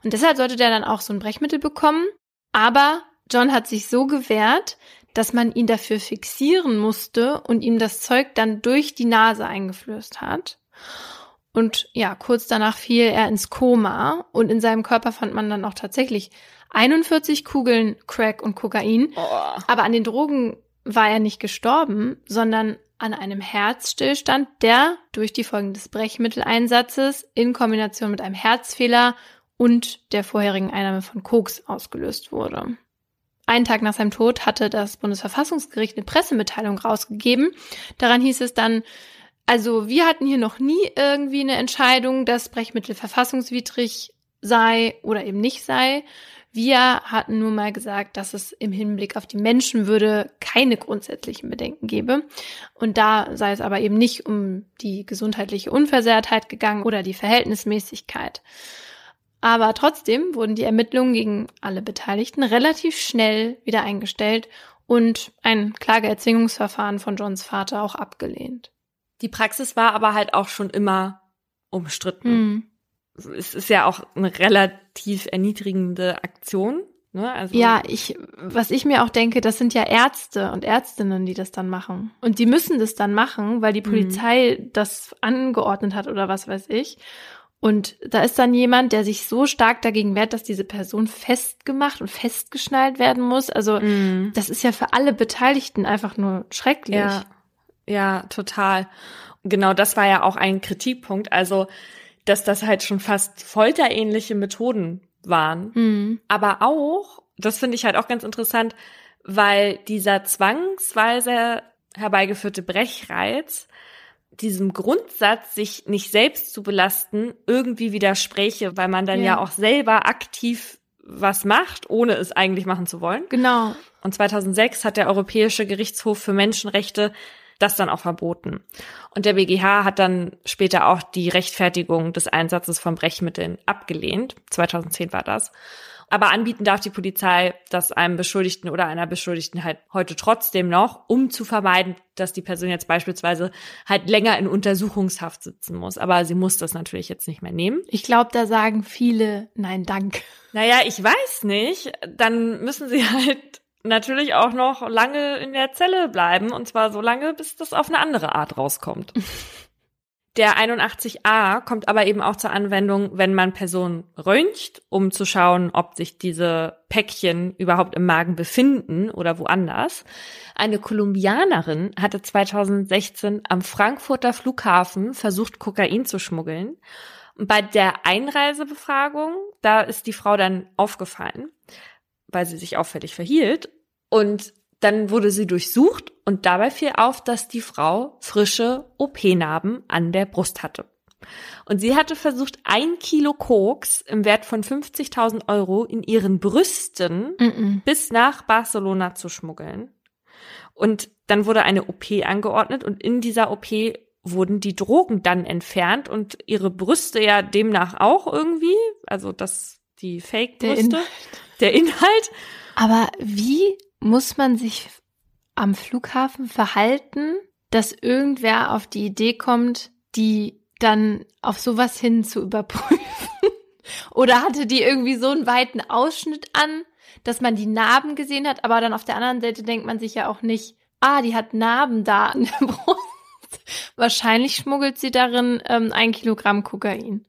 Und deshalb sollte der dann auch so ein Brechmittel bekommen. Aber John hat sich so gewehrt, dass man ihn dafür fixieren musste und ihm das Zeug dann durch die Nase eingeflößt hat. Und ja, kurz danach fiel er ins Koma und in seinem Körper fand man dann auch tatsächlich 41 Kugeln Crack und Kokain. Oh. Aber an den Drogen war er nicht gestorben, sondern an einem Herzstillstand, der durch die Folgen des Brechmitteleinsatzes in Kombination mit einem Herzfehler und der vorherigen Einnahme von Koks ausgelöst wurde. Einen Tag nach seinem Tod hatte das Bundesverfassungsgericht eine Pressemitteilung rausgegeben. Daran hieß es dann, also wir hatten hier noch nie irgendwie eine Entscheidung, dass Brechmittel verfassungswidrig sei oder eben nicht sei. Wir hatten nur mal gesagt, dass es im Hinblick auf die Menschenwürde keine grundsätzlichen Bedenken gebe. Und da sei es aber eben nicht um die gesundheitliche Unversehrtheit gegangen oder die Verhältnismäßigkeit. Aber trotzdem wurden die Ermittlungen gegen alle Beteiligten relativ schnell wieder eingestellt und ein Klageerzwingungsverfahren von Johns Vater auch abgelehnt. Die Praxis war aber halt auch schon immer umstritten. Mhm. Es ist ja auch eine relativ erniedrigende Aktion. Ne? Also ja, ich, was ich mir auch denke, das sind ja Ärzte und Ärztinnen, die das dann machen. Und die müssen das dann machen, weil die mhm. Polizei mhm. das angeordnet hat oder was weiß ich. Und da ist dann jemand, der sich so stark dagegen wehrt, dass diese Person festgemacht und festgeschnallt werden muss. Also mm. das ist ja für alle Beteiligten einfach nur schrecklich. Ja. Ja, total. Genau, das war ja auch ein Kritikpunkt. Also, dass das halt schon fast folterähnliche Methoden waren. Mhm. Aber auch, das finde ich halt auch ganz interessant, weil dieser zwangsweise herbeigeführte Brechreiz diesem Grundsatz, sich nicht selbst zu belasten, irgendwie widerspräche, weil man dann ja, ja auch selber aktiv was macht, ohne es eigentlich machen zu wollen. Genau. Und 2006 hat der Europäische Gerichtshof für Menschenrechte das dann auch verboten. Und der BGH hat dann später auch die Rechtfertigung des Einsatzes von Brechmitteln abgelehnt. 2010 war das. Aber anbieten darf die Polizei das einem Beschuldigten oder einer Beschuldigten halt heute trotzdem noch, um zu vermeiden, dass die Person jetzt beispielsweise halt länger in Untersuchungshaft sitzen muss. Aber sie muss das natürlich jetzt nicht mehr nehmen. Ich glaube, da sagen viele Nein, dank. Naja, ich weiß nicht. Dann müssen sie halt natürlich auch noch lange in der Zelle bleiben. Und zwar so lange, bis das auf eine andere Art rauskommt. Der 81a kommt aber eben auch zur Anwendung, wenn man Personen röntgt, um zu schauen, ob sich diese Päckchen überhaupt im Magen befinden oder woanders. Eine Kolumbianerin hatte 2016 am Frankfurter Flughafen versucht, Kokain zu schmuggeln. Und bei der Einreisebefragung, da ist die Frau dann aufgefallen, weil sie sich auffällig verhielt. Und dann wurde sie durchsucht und dabei fiel auf, dass die Frau frische OP-Narben an der Brust hatte. Und sie hatte versucht, ein Kilo Koks im Wert von 50.000 Euro in ihren Brüsten mm -mm. bis nach Barcelona zu schmuggeln. Und dann wurde eine OP angeordnet und in dieser OP wurden die Drogen dann entfernt und ihre Brüste ja demnach auch irgendwie, also das die Fake-Brüste, der, der Inhalt. Aber wie muss man sich am Flughafen verhalten, dass irgendwer auf die Idee kommt, die dann auf sowas hin zu überprüfen? Oder hatte die irgendwie so einen weiten Ausschnitt an, dass man die Narben gesehen hat, aber dann auf der anderen Seite denkt man sich ja auch nicht, ah, die hat Narben da an der Brust. Wahrscheinlich schmuggelt sie darin ähm, ein Kilogramm Kokain.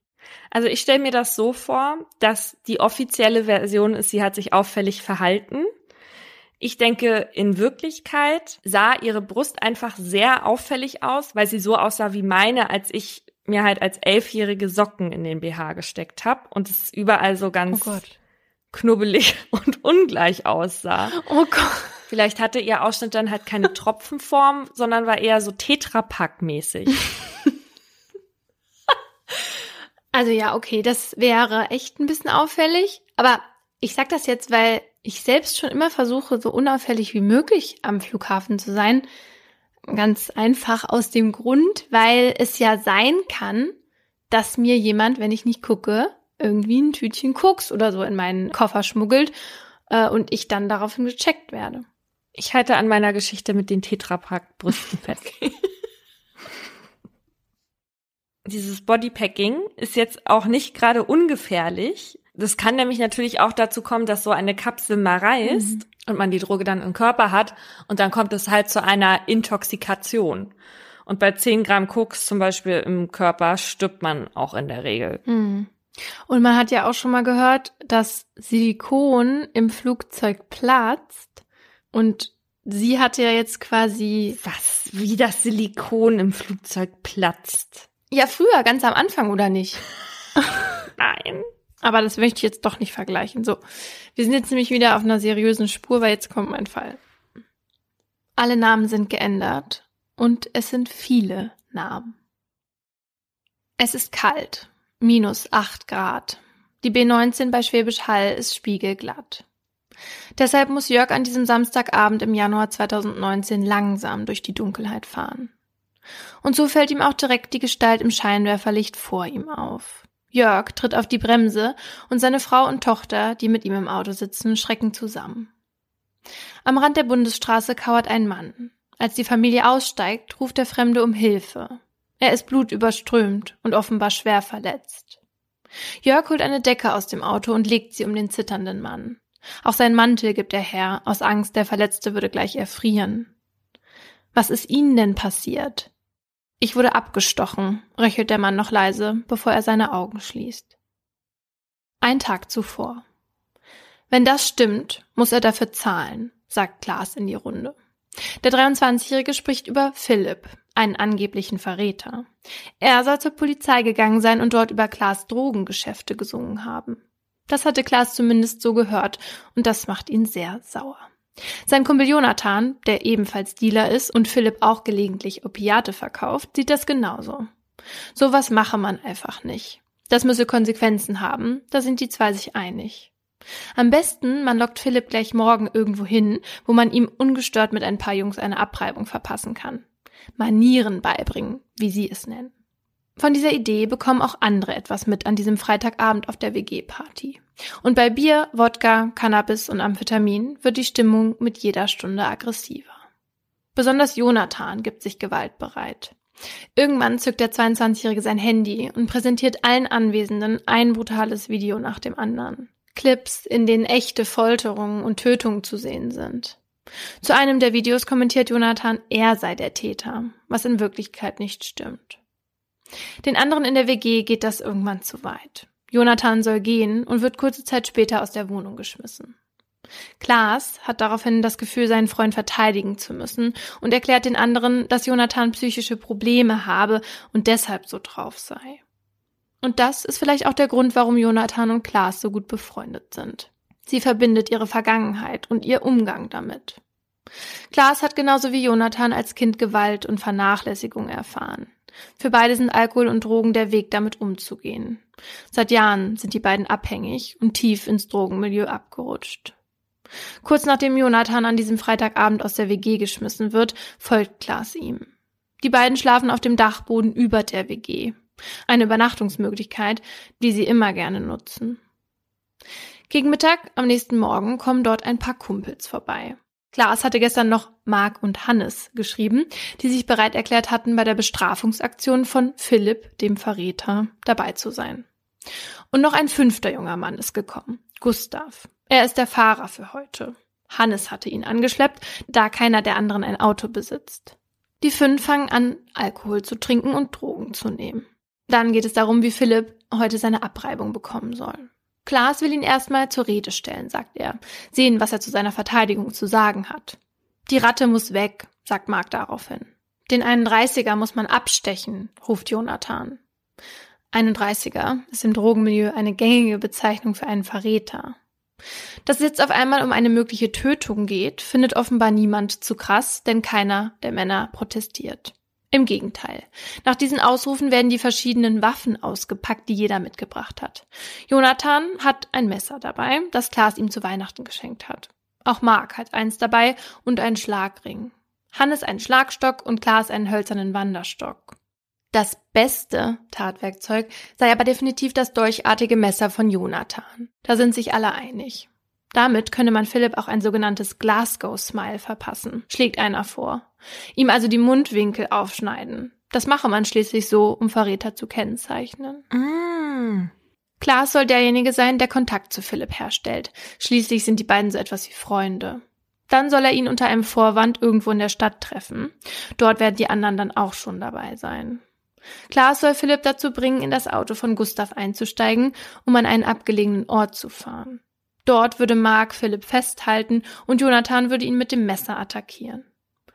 Also ich stelle mir das so vor, dass die offizielle Version ist, sie hat sich auffällig verhalten ich denke, in Wirklichkeit sah ihre Brust einfach sehr auffällig aus, weil sie so aussah wie meine, als ich mir halt als Elfjährige Socken in den BH gesteckt habe und es überall so ganz oh knubbelig und ungleich aussah. Oh Gott. Vielleicht hatte ihr Ausschnitt dann halt keine Tropfenform, sondern war eher so Tetrapack-mäßig. Also ja, okay, das wäre echt ein bisschen auffällig. Aber ich sag das jetzt, weil ich selbst schon immer versuche, so unauffällig wie möglich am Flughafen zu sein. Ganz einfach aus dem Grund, weil es ja sein kann, dass mir jemand, wenn ich nicht gucke, irgendwie ein Tütchen Koks oder so in meinen Koffer schmuggelt äh, und ich dann daraufhin gecheckt werde. Ich halte an meiner Geschichte mit den Tetrapack-Brüsten fest. Dieses Bodypacking ist jetzt auch nicht gerade ungefährlich, das kann nämlich natürlich auch dazu kommen, dass so eine Kapsel mal reißt mhm. und man die Droge dann im Körper hat und dann kommt es halt zu einer Intoxikation. Und bei 10 Gramm Koks zum Beispiel im Körper stirbt man auch in der Regel. Mhm. Und man hat ja auch schon mal gehört, dass Silikon im Flugzeug platzt und sie hatte ja jetzt quasi. Was? Wie das Silikon im Flugzeug platzt? Ja, früher, ganz am Anfang, oder nicht? Nein. Aber das möchte ich jetzt doch nicht vergleichen. So, wir sind jetzt nämlich wieder auf einer seriösen Spur, weil jetzt kommt mein Fall. Alle Namen sind geändert und es sind viele Namen. Es ist kalt, minus acht Grad. Die B19 bei Schwäbisch Hall ist spiegelglatt. Deshalb muss Jörg an diesem Samstagabend im Januar 2019 langsam durch die Dunkelheit fahren. Und so fällt ihm auch direkt die Gestalt im Scheinwerferlicht vor ihm auf. Jörg tritt auf die Bremse und seine Frau und Tochter, die mit ihm im Auto sitzen, schrecken zusammen. Am Rand der Bundesstraße kauert ein Mann. Als die Familie aussteigt, ruft der Fremde um Hilfe. Er ist blutüberströmt und offenbar schwer verletzt. Jörg holt eine Decke aus dem Auto und legt sie um den zitternden Mann. Auch seinen Mantel gibt er her, aus Angst, der Verletzte würde gleich erfrieren. Was ist Ihnen denn passiert? Ich wurde abgestochen, röchelt der Mann noch leise, bevor er seine Augen schließt. Ein Tag zuvor. Wenn das stimmt, muss er dafür zahlen, sagt Klaas in die Runde. Der 23-Jährige spricht über Philipp, einen angeblichen Verräter. Er soll zur Polizei gegangen sein und dort über Klaas Drogengeschäfte gesungen haben. Das hatte Klaas zumindest so gehört und das macht ihn sehr sauer. Sein Kumpel Jonathan, der ebenfalls Dealer ist und Philipp auch gelegentlich Opiate verkauft, sieht das genauso. Sowas mache man einfach nicht. Das müsse Konsequenzen haben, da sind die zwei sich einig. Am besten, man lockt Philipp gleich morgen irgendwo hin, wo man ihm ungestört mit ein paar Jungs eine Abreibung verpassen kann. Manieren beibringen, wie sie es nennen. Von dieser Idee bekommen auch andere etwas mit an diesem Freitagabend auf der WG-Party. Und bei Bier, Wodka, Cannabis und Amphetamin wird die Stimmung mit jeder Stunde aggressiver. Besonders Jonathan gibt sich gewaltbereit. Irgendwann zückt der 22-Jährige sein Handy und präsentiert allen Anwesenden ein brutales Video nach dem anderen. Clips, in denen echte Folterungen und Tötungen zu sehen sind. Zu einem der Videos kommentiert Jonathan, er sei der Täter, was in Wirklichkeit nicht stimmt. Den anderen in der WG geht das irgendwann zu weit. Jonathan soll gehen und wird kurze Zeit später aus der Wohnung geschmissen. Klaas hat daraufhin das Gefühl, seinen Freund verteidigen zu müssen und erklärt den anderen, dass Jonathan psychische Probleme habe und deshalb so drauf sei. Und das ist vielleicht auch der Grund, warum Jonathan und Klaas so gut befreundet sind. Sie verbindet ihre Vergangenheit und ihr Umgang damit. Klaas hat genauso wie Jonathan als Kind Gewalt und Vernachlässigung erfahren. Für beide sind Alkohol und Drogen der Weg, damit umzugehen. Seit Jahren sind die beiden abhängig und tief ins Drogenmilieu abgerutscht. Kurz nachdem Jonathan an diesem Freitagabend aus der WG geschmissen wird, folgt Klaas ihm. Die beiden schlafen auf dem Dachboden über der WG. Eine Übernachtungsmöglichkeit, die sie immer gerne nutzen. Gegen Mittag am nächsten Morgen kommen dort ein paar Kumpels vorbei. Klaas hatte gestern noch Mark und Hannes geschrieben, die sich bereit erklärt hatten, bei der Bestrafungsaktion von Philipp, dem Verräter, dabei zu sein. Und noch ein fünfter junger Mann ist gekommen, Gustav. Er ist der Fahrer für heute. Hannes hatte ihn angeschleppt, da keiner der anderen ein Auto besitzt. Die fünf fangen an, Alkohol zu trinken und Drogen zu nehmen. Dann geht es darum, wie Philipp heute seine Abreibung bekommen soll. Klaas will ihn erstmal zur Rede stellen, sagt er, sehen, was er zu seiner Verteidigung zu sagen hat. Die Ratte muss weg, sagt Mark daraufhin. Den 31er muss man abstechen, ruft Jonathan. 31er ist im Drogenmilieu eine gängige Bezeichnung für einen Verräter. Dass es jetzt auf einmal um eine mögliche Tötung geht, findet offenbar niemand zu krass, denn keiner der Männer protestiert. Im Gegenteil. Nach diesen Ausrufen werden die verschiedenen Waffen ausgepackt, die jeder mitgebracht hat. Jonathan hat ein Messer dabei, das Klaas ihm zu Weihnachten geschenkt hat. Auch Mark hat eins dabei und einen Schlagring. Hannes einen Schlagstock und Klaas einen hölzernen Wanderstock. Das beste Tatwerkzeug sei aber definitiv das dolchartige Messer von Jonathan. Da sind sich alle einig. Damit könne man Philipp auch ein sogenanntes Glasgow-Smile verpassen, schlägt einer vor. Ihm also die Mundwinkel aufschneiden. Das mache man schließlich so, um Verräter zu kennzeichnen. Mm. Klaas soll derjenige sein, der Kontakt zu Philipp herstellt. Schließlich sind die beiden so etwas wie Freunde. Dann soll er ihn unter einem Vorwand irgendwo in der Stadt treffen. Dort werden die anderen dann auch schon dabei sein. Klaas soll Philipp dazu bringen, in das Auto von Gustav einzusteigen, um an einen abgelegenen Ort zu fahren. Dort würde Mark Philipp festhalten und Jonathan würde ihn mit dem Messer attackieren.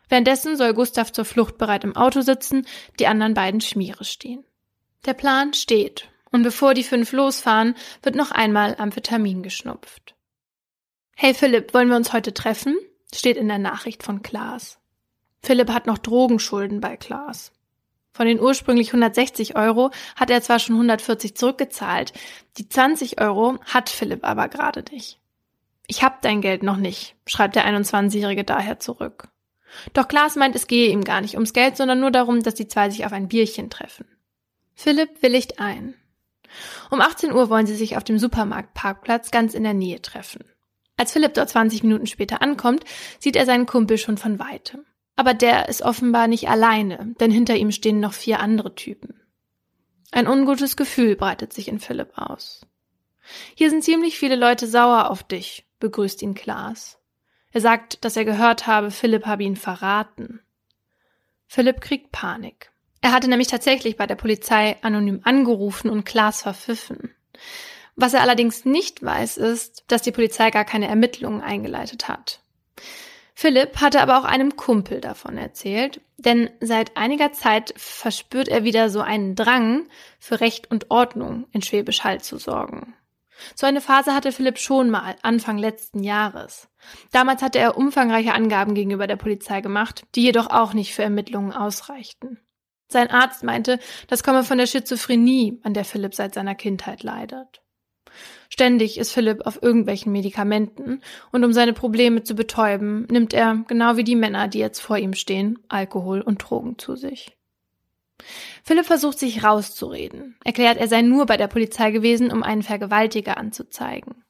Währenddessen soll Gustav zur Flucht bereit im Auto sitzen, die anderen beiden Schmiere stehen. Der Plan steht, und bevor die fünf losfahren, wird noch einmal Amphetamin geschnupft. Hey Philipp, wollen wir uns heute treffen? steht in der Nachricht von Klaas. Philipp hat noch Drogenschulden bei Klaas. Von den ursprünglich 160 Euro hat er zwar schon 140 zurückgezahlt, die 20 Euro hat Philipp aber gerade nicht. Ich hab dein Geld noch nicht, schreibt der 21-Jährige daher zurück. Doch Klaas meint, es gehe ihm gar nicht ums Geld, sondern nur darum, dass die zwei sich auf ein Bierchen treffen. Philipp willigt ein. Um 18 Uhr wollen sie sich auf dem Supermarktparkplatz ganz in der Nähe treffen. Als Philipp dort 20 Minuten später ankommt, sieht er seinen Kumpel schon von weitem. Aber der ist offenbar nicht alleine, denn hinter ihm stehen noch vier andere Typen. Ein ungutes Gefühl breitet sich in Philipp aus. Hier sind ziemlich viele Leute sauer auf dich, begrüßt ihn Klaas. Er sagt, dass er gehört habe, Philipp habe ihn verraten. Philipp kriegt Panik. Er hatte nämlich tatsächlich bei der Polizei anonym angerufen und Klaas verpfiffen. Was er allerdings nicht weiß, ist, dass die Polizei gar keine Ermittlungen eingeleitet hat. Philipp hatte aber auch einem Kumpel davon erzählt, denn seit einiger Zeit verspürt er wieder so einen Drang, für Recht und Ordnung in Schwäbisch Hall zu sorgen. So eine Phase hatte Philipp schon mal, Anfang letzten Jahres. Damals hatte er umfangreiche Angaben gegenüber der Polizei gemacht, die jedoch auch nicht für Ermittlungen ausreichten. Sein Arzt meinte, das komme von der Schizophrenie, an der Philipp seit seiner Kindheit leidet. Ständig ist Philipp auf irgendwelchen Medikamenten und um seine Probleme zu betäuben, nimmt er, genau wie die Männer, die jetzt vor ihm stehen, Alkohol und Drogen zu sich. Philipp versucht sich rauszureden, erklärt, er sei nur bei der Polizei gewesen, um einen Vergewaltiger anzuzeigen.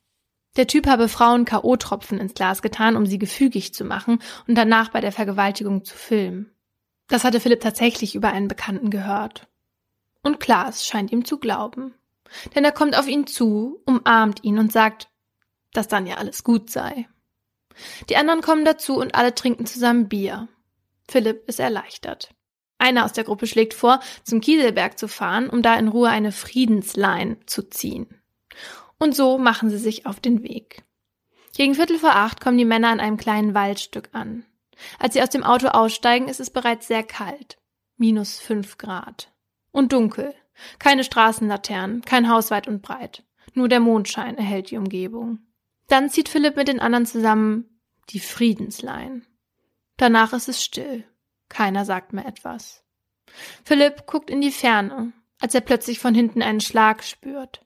Der Typ habe Frauen K.O.-Tropfen ins Glas getan, um sie gefügig zu machen und danach bei der Vergewaltigung zu filmen. Das hatte Philipp tatsächlich über einen Bekannten gehört. Und Klaas scheint ihm zu glauben. Denn er kommt auf ihn zu, umarmt ihn und sagt, dass dann ja alles gut sei. Die anderen kommen dazu und alle trinken zusammen Bier. Philipp ist erleichtert. Einer aus der Gruppe schlägt vor, zum Kieselberg zu fahren, um da in Ruhe eine Friedenslein zu ziehen. Und so machen sie sich auf den Weg. Gegen Viertel vor acht kommen die Männer an einem kleinen Waldstück an. Als sie aus dem Auto aussteigen, ist es bereits sehr kalt. Minus fünf Grad. Und dunkel. Keine Straßenlaternen, kein Haus weit und breit. Nur der Mondschein erhält die Umgebung. Dann zieht Philipp mit den anderen zusammen die Friedenslein. Danach ist es still. Keiner sagt mehr etwas. Philipp guckt in die Ferne, als er plötzlich von hinten einen Schlag spürt.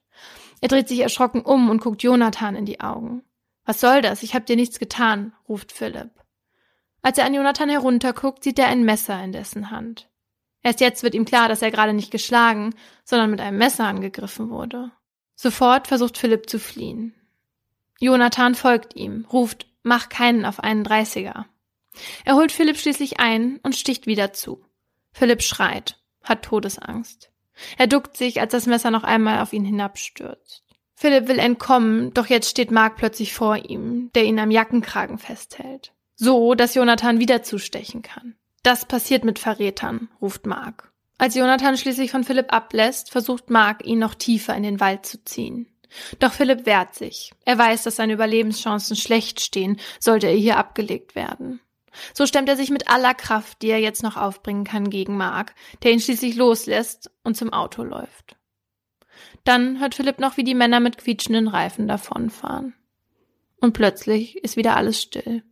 Er dreht sich erschrocken um und guckt Jonathan in die Augen. Was soll das? Ich hab dir nichts getan, ruft Philipp. Als er an Jonathan herunterguckt, sieht er ein Messer in dessen Hand. Erst jetzt wird ihm klar, dass er gerade nicht geschlagen, sondern mit einem Messer angegriffen wurde. Sofort versucht Philipp zu fliehen. Jonathan folgt ihm, ruft, mach keinen auf einen Dreißiger. Er holt Philipp schließlich ein und sticht wieder zu. Philipp schreit, hat Todesangst. Er duckt sich, als das Messer noch einmal auf ihn hinabstürzt. Philipp will entkommen, doch jetzt steht Mark plötzlich vor ihm, der ihn am Jackenkragen festhält. So, dass Jonathan wieder zustechen kann. Das passiert mit Verrätern, ruft Mark. Als Jonathan schließlich von Philipp ablässt, versucht Mark, ihn noch tiefer in den Wald zu ziehen. Doch Philipp wehrt sich. Er weiß, dass seine Überlebenschancen schlecht stehen, sollte er hier abgelegt werden. So stemmt er sich mit aller Kraft, die er jetzt noch aufbringen kann, gegen Mark, der ihn schließlich loslässt und zum Auto läuft. Dann hört Philipp noch, wie die Männer mit quietschenden Reifen davonfahren. Und plötzlich ist wieder alles still.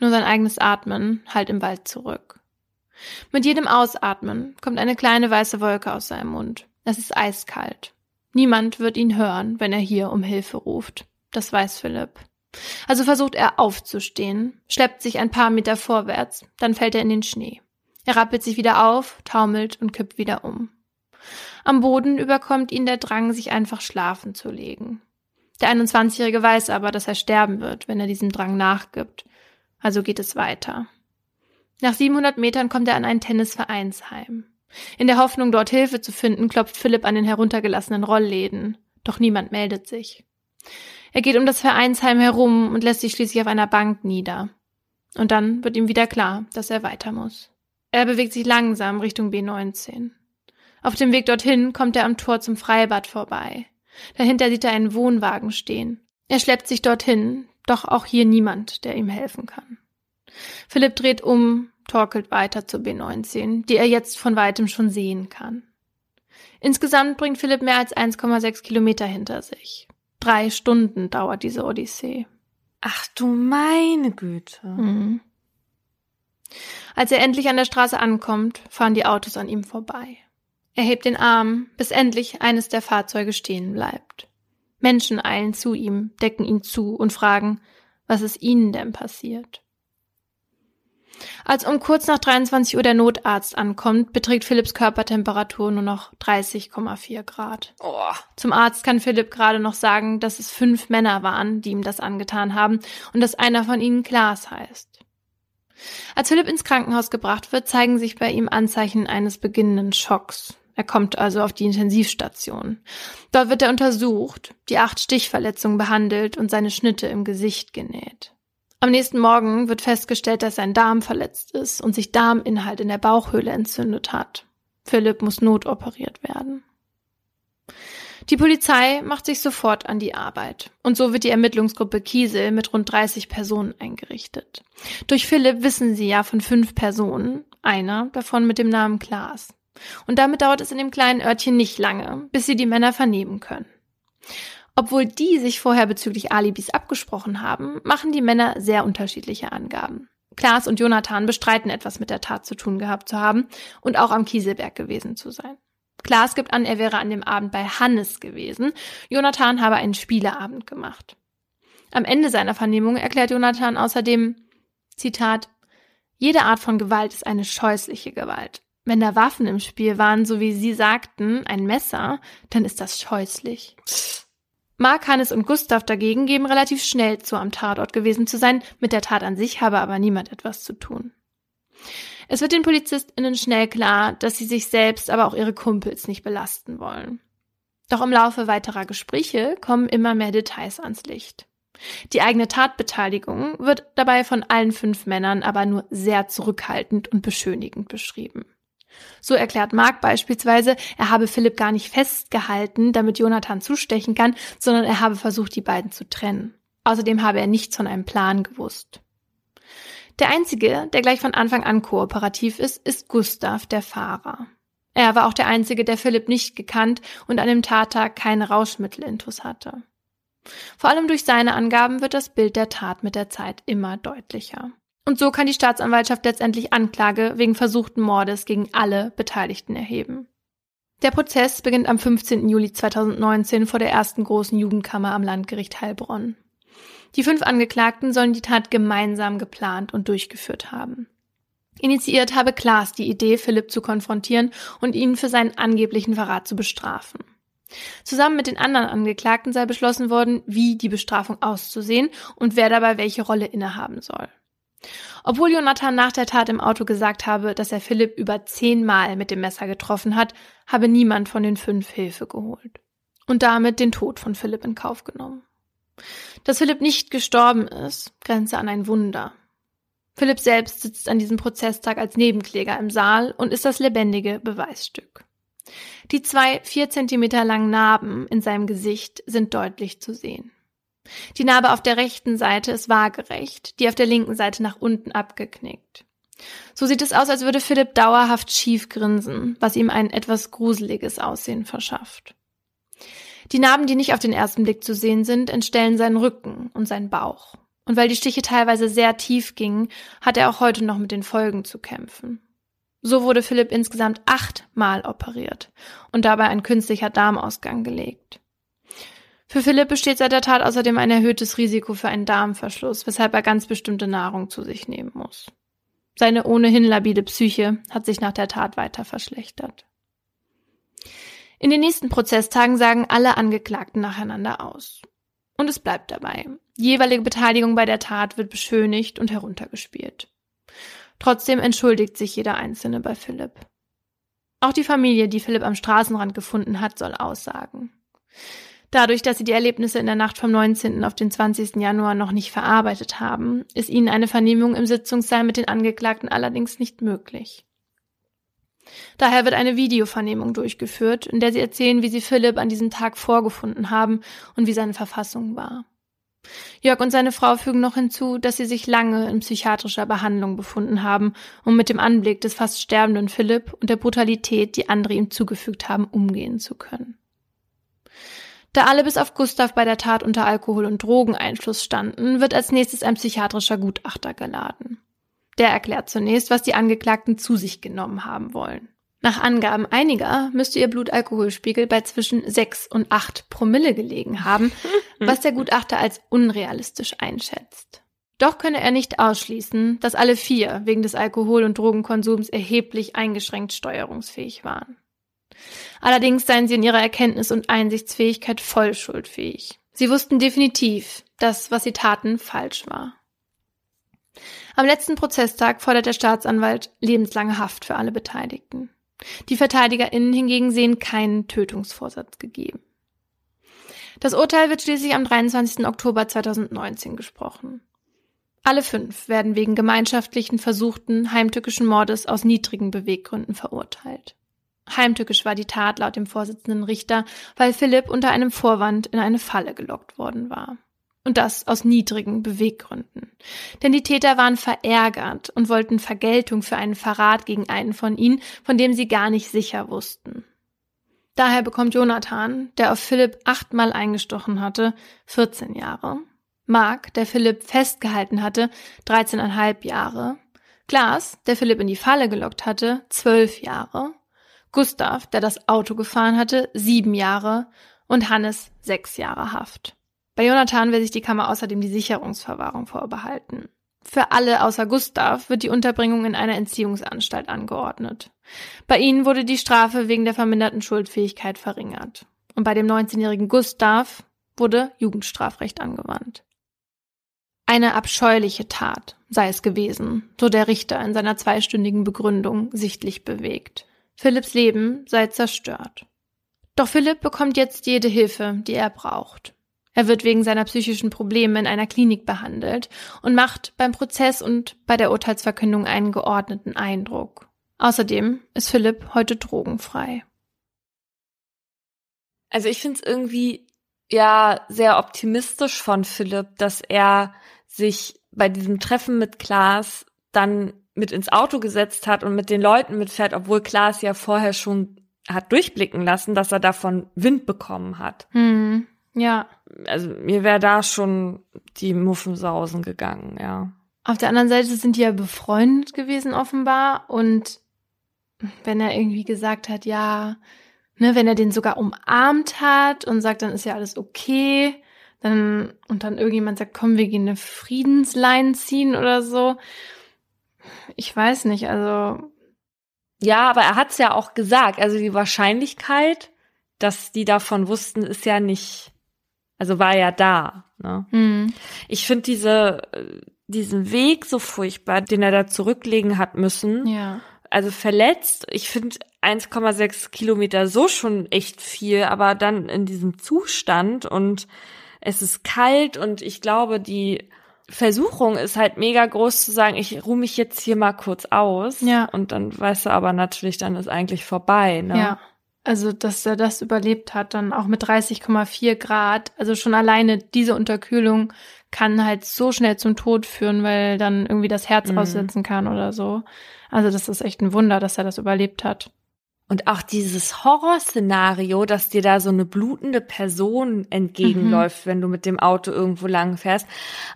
Nur sein eigenes Atmen halt im Wald zurück. Mit jedem Ausatmen kommt eine kleine weiße Wolke aus seinem Mund. Es ist eiskalt. Niemand wird ihn hören, wenn er hier um Hilfe ruft. Das weiß Philipp. Also versucht er aufzustehen, schleppt sich ein paar Meter vorwärts, dann fällt er in den Schnee. Er rappelt sich wieder auf, taumelt und kippt wieder um. Am Boden überkommt ihn der Drang, sich einfach schlafen zu legen. Der 21-Jährige weiß aber, dass er sterben wird, wenn er diesem Drang nachgibt. Also geht es weiter. Nach 700 Metern kommt er an ein Tennisvereinsheim. In der Hoffnung, dort Hilfe zu finden, klopft Philipp an den heruntergelassenen Rollläden. Doch niemand meldet sich. Er geht um das Vereinsheim herum und lässt sich schließlich auf einer Bank nieder. Und dann wird ihm wieder klar, dass er weiter muss. Er bewegt sich langsam Richtung B19. Auf dem Weg dorthin kommt er am Tor zum Freibad vorbei. Dahinter sieht er einen Wohnwagen stehen. Er schleppt sich dorthin, doch auch hier niemand, der ihm helfen kann. Philipp dreht um, torkelt weiter zur B19, die er jetzt von weitem schon sehen kann. Insgesamt bringt Philipp mehr als 1,6 Kilometer hinter sich. Drei Stunden dauert diese Odyssee. Ach du meine Güte. Mhm. Als er endlich an der Straße ankommt, fahren die Autos an ihm vorbei. Er hebt den Arm, bis endlich eines der Fahrzeuge stehen bleibt. Menschen eilen zu ihm, decken ihn zu und fragen, was ist ihnen denn passiert? Als um kurz nach 23 Uhr der Notarzt ankommt, beträgt Philipps Körpertemperatur nur noch 30,4 Grad. Oh. Zum Arzt kann Philipp gerade noch sagen, dass es fünf Männer waren, die ihm das angetan haben und dass einer von ihnen Klaas heißt. Als Philipp ins Krankenhaus gebracht wird, zeigen sich bei ihm Anzeichen eines beginnenden Schocks. Er kommt also auf die Intensivstation. Dort wird er untersucht, die acht Stichverletzungen behandelt und seine Schnitte im Gesicht genäht. Am nächsten Morgen wird festgestellt, dass sein Darm verletzt ist und sich Darminhalt in der Bauchhöhle entzündet hat. Philipp muss notoperiert werden. Die Polizei macht sich sofort an die Arbeit. Und so wird die Ermittlungsgruppe Kiesel mit rund 30 Personen eingerichtet. Durch Philipp wissen sie ja von fünf Personen, einer davon mit dem Namen Klaas. Und damit dauert es in dem kleinen Örtchen nicht lange, bis sie die Männer vernehmen können. Obwohl die sich vorher bezüglich Alibis abgesprochen haben, machen die Männer sehr unterschiedliche Angaben. Klaas und Jonathan bestreiten etwas mit der Tat zu tun gehabt zu haben und auch am Kieselberg gewesen zu sein. Klaas gibt an, er wäre an dem Abend bei Hannes gewesen. Jonathan habe einen Spieleabend gemacht. Am Ende seiner Vernehmung erklärt Jonathan außerdem, Zitat, jede Art von Gewalt ist eine scheußliche Gewalt. Wenn da Waffen im Spiel waren, so wie Sie sagten, ein Messer, dann ist das scheußlich. Mark, Hannes und Gustav dagegen geben relativ schnell zu, am Tatort gewesen zu sein, mit der Tat an sich habe aber niemand etwas zu tun. Es wird den PolizistInnen schnell klar, dass sie sich selbst, aber auch ihre Kumpels nicht belasten wollen. Doch im Laufe weiterer Gespräche kommen immer mehr Details ans Licht. Die eigene Tatbeteiligung wird dabei von allen fünf Männern aber nur sehr zurückhaltend und beschönigend beschrieben. So erklärt Mark beispielsweise, er habe Philipp gar nicht festgehalten, damit Jonathan zustechen kann, sondern er habe versucht, die beiden zu trennen. Außerdem habe er nichts von einem Plan gewusst. Der einzige, der gleich von Anfang an kooperativ ist, ist Gustav, der Fahrer. Er war auch der einzige, der Philipp nicht gekannt und an dem Tattag keine Rauschmittelintus hatte. Vor allem durch seine Angaben wird das Bild der Tat mit der Zeit immer deutlicher. Und so kann die Staatsanwaltschaft letztendlich Anklage wegen versuchten Mordes gegen alle Beteiligten erheben. Der Prozess beginnt am 15. Juli 2019 vor der ersten großen Jugendkammer am Landgericht Heilbronn. Die fünf Angeklagten sollen die Tat gemeinsam geplant und durchgeführt haben. Initiiert habe Klaas die Idee, Philipp zu konfrontieren und ihn für seinen angeblichen Verrat zu bestrafen. Zusammen mit den anderen Angeklagten sei beschlossen worden, wie die Bestrafung auszusehen und wer dabei welche Rolle innehaben soll. Obwohl Jonathan nach der Tat im Auto gesagt habe, dass er Philipp über zehnmal mit dem Messer getroffen hat, habe niemand von den fünf Hilfe geholt. Und damit den Tod von Philipp in Kauf genommen. Dass Philipp nicht gestorben ist, grenze an ein Wunder. Philipp selbst sitzt an diesem Prozesstag als Nebenkläger im Saal und ist das lebendige Beweisstück. Die zwei vier Zentimeter langen Narben in seinem Gesicht sind deutlich zu sehen. Die Narbe auf der rechten Seite ist waagerecht, die auf der linken Seite nach unten abgeknickt. So sieht es aus, als würde Philipp dauerhaft schief grinsen, was ihm ein etwas gruseliges Aussehen verschafft. Die Narben, die nicht auf den ersten Blick zu sehen sind, entstellen seinen Rücken und seinen Bauch. Und weil die Stiche teilweise sehr tief gingen, hat er auch heute noch mit den Folgen zu kämpfen. So wurde Philipp insgesamt achtmal operiert und dabei ein künstlicher Darmausgang gelegt. Für Philipp besteht seit der Tat außerdem ein erhöhtes Risiko für einen Darmverschluss, weshalb er ganz bestimmte Nahrung zu sich nehmen muss. Seine ohnehin labile Psyche hat sich nach der Tat weiter verschlechtert. In den nächsten Prozesstagen sagen alle Angeklagten nacheinander aus. Und es bleibt dabei. Die jeweilige Beteiligung bei der Tat wird beschönigt und heruntergespielt. Trotzdem entschuldigt sich jeder Einzelne bei Philipp. Auch die Familie, die Philipp am Straßenrand gefunden hat, soll aussagen. Dadurch, dass sie die Erlebnisse in der Nacht vom 19. auf den 20. Januar noch nicht verarbeitet haben, ist ihnen eine Vernehmung im Sitzungssaal mit den Angeklagten allerdings nicht möglich. Daher wird eine Videovernehmung durchgeführt, in der sie erzählen, wie sie Philipp an diesem Tag vorgefunden haben und wie seine Verfassung war. Jörg und seine Frau fügen noch hinzu, dass sie sich lange in psychiatrischer Behandlung befunden haben, um mit dem Anblick des fast sterbenden Philipp und der Brutalität, die andere ihm zugefügt haben, umgehen zu können. Da alle bis auf Gustav bei der Tat unter Alkohol- und Drogeneinfluss standen, wird als nächstes ein psychiatrischer Gutachter geladen. Der erklärt zunächst, was die Angeklagten zu sich genommen haben wollen. Nach Angaben einiger müsste ihr Blutalkoholspiegel bei zwischen 6 und 8 Promille gelegen haben, was der Gutachter als unrealistisch einschätzt. Doch könne er nicht ausschließen, dass alle vier wegen des Alkohol- und Drogenkonsums erheblich eingeschränkt steuerungsfähig waren. Allerdings seien sie in ihrer Erkenntnis und Einsichtsfähigkeit voll schuldfähig. Sie wussten definitiv, dass, was sie taten, falsch war. Am letzten Prozesstag fordert der Staatsanwalt lebenslange Haft für alle Beteiligten. Die VerteidigerInnen hingegen sehen keinen Tötungsvorsatz gegeben. Das Urteil wird schließlich am 23. Oktober 2019 gesprochen. Alle fünf werden wegen gemeinschaftlichen versuchten heimtückischen Mordes aus niedrigen Beweggründen verurteilt. Heimtückisch war die Tat laut dem Vorsitzenden Richter, weil Philipp unter einem Vorwand in eine Falle gelockt worden war. Und das aus niedrigen Beweggründen. Denn die Täter waren verärgert und wollten Vergeltung für einen Verrat gegen einen von ihnen, von dem sie gar nicht sicher wussten. Daher bekommt Jonathan, der auf Philipp achtmal eingestochen hatte, 14 Jahre. Mark, der Philipp festgehalten hatte, 13,5 Jahre. Klaas, der Philipp in die Falle gelockt hatte, 12 Jahre. Gustav, der das Auto gefahren hatte, 7 Jahre. Und Hannes, 6 Jahre Haft. Bei Jonathan will sich die Kammer außerdem die Sicherungsverwahrung vorbehalten. Für alle außer Gustav wird die Unterbringung in einer Entziehungsanstalt angeordnet. Bei ihnen wurde die Strafe wegen der verminderten Schuldfähigkeit verringert. Und bei dem 19-jährigen Gustav wurde Jugendstrafrecht angewandt. Eine abscheuliche Tat sei es gewesen, so der Richter in seiner zweistündigen Begründung sichtlich bewegt. Philipps Leben sei zerstört. Doch Philipp bekommt jetzt jede Hilfe, die er braucht. Er wird wegen seiner psychischen Probleme in einer Klinik behandelt und macht beim Prozess und bei der Urteilsverkündung einen geordneten Eindruck. Außerdem ist Philipp heute drogenfrei. Also ich finde es irgendwie ja sehr optimistisch von Philipp, dass er sich bei diesem Treffen mit Klaas dann mit ins Auto gesetzt hat und mit den Leuten mitfährt, obwohl Klaas ja vorher schon hat durchblicken lassen, dass er davon Wind bekommen hat. Hm, ja. Also mir wäre da schon die Muffensausen gegangen, ja. Auf der anderen Seite sind die ja befreundet gewesen offenbar und wenn er irgendwie gesagt hat, ja, ne, wenn er den sogar umarmt hat und sagt, dann ist ja alles okay, dann und dann irgendjemand sagt, komm, wir gehen eine Friedenslein ziehen oder so. Ich weiß nicht, also ja, aber er hat's ja auch gesagt. Also die Wahrscheinlichkeit, dass die davon wussten, ist ja nicht, also war ja da. Ne? Mhm. Ich finde diese diesen Weg so furchtbar, den er da zurücklegen hat müssen. Ja. Also verletzt. Ich finde 1,6 Kilometer so schon echt viel, aber dann in diesem Zustand und es ist kalt und ich glaube, die Versuchung ist halt mega groß zu sagen, ich ruhe mich jetzt hier mal kurz aus. Ja. Und dann weißt du aber natürlich, dann ist eigentlich vorbei. Ne? Ja. Also, dass er das überlebt hat, dann auch mit 30,4 Grad. Also schon alleine diese Unterkühlung kann halt so schnell zum Tod führen, weil dann irgendwie das Herz mhm. aussetzen kann oder so. Also das ist echt ein Wunder, dass er das überlebt hat. Und auch dieses Horrorszenario, dass dir da so eine blutende Person entgegenläuft, mhm. wenn du mit dem Auto irgendwo lang fährst.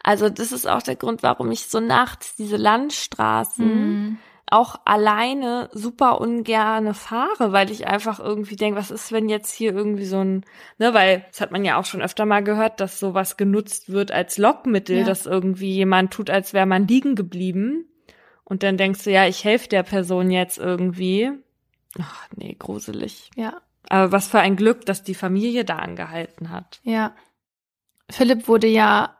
Also das ist auch der Grund, warum ich so nachts diese Landstraßen mhm. auch alleine super ungerne fahre, weil ich einfach irgendwie denke, was ist, wenn jetzt hier irgendwie so ein, ne, weil das hat man ja auch schon öfter mal gehört, dass sowas genutzt wird als Lockmittel, ja. dass irgendwie jemand tut, als wäre man liegen geblieben. Und dann denkst du, ja, ich helfe der Person jetzt irgendwie. Ach, nee, gruselig. Ja. Aber was für ein Glück, dass die Familie da angehalten hat. Ja. Philipp wurde ja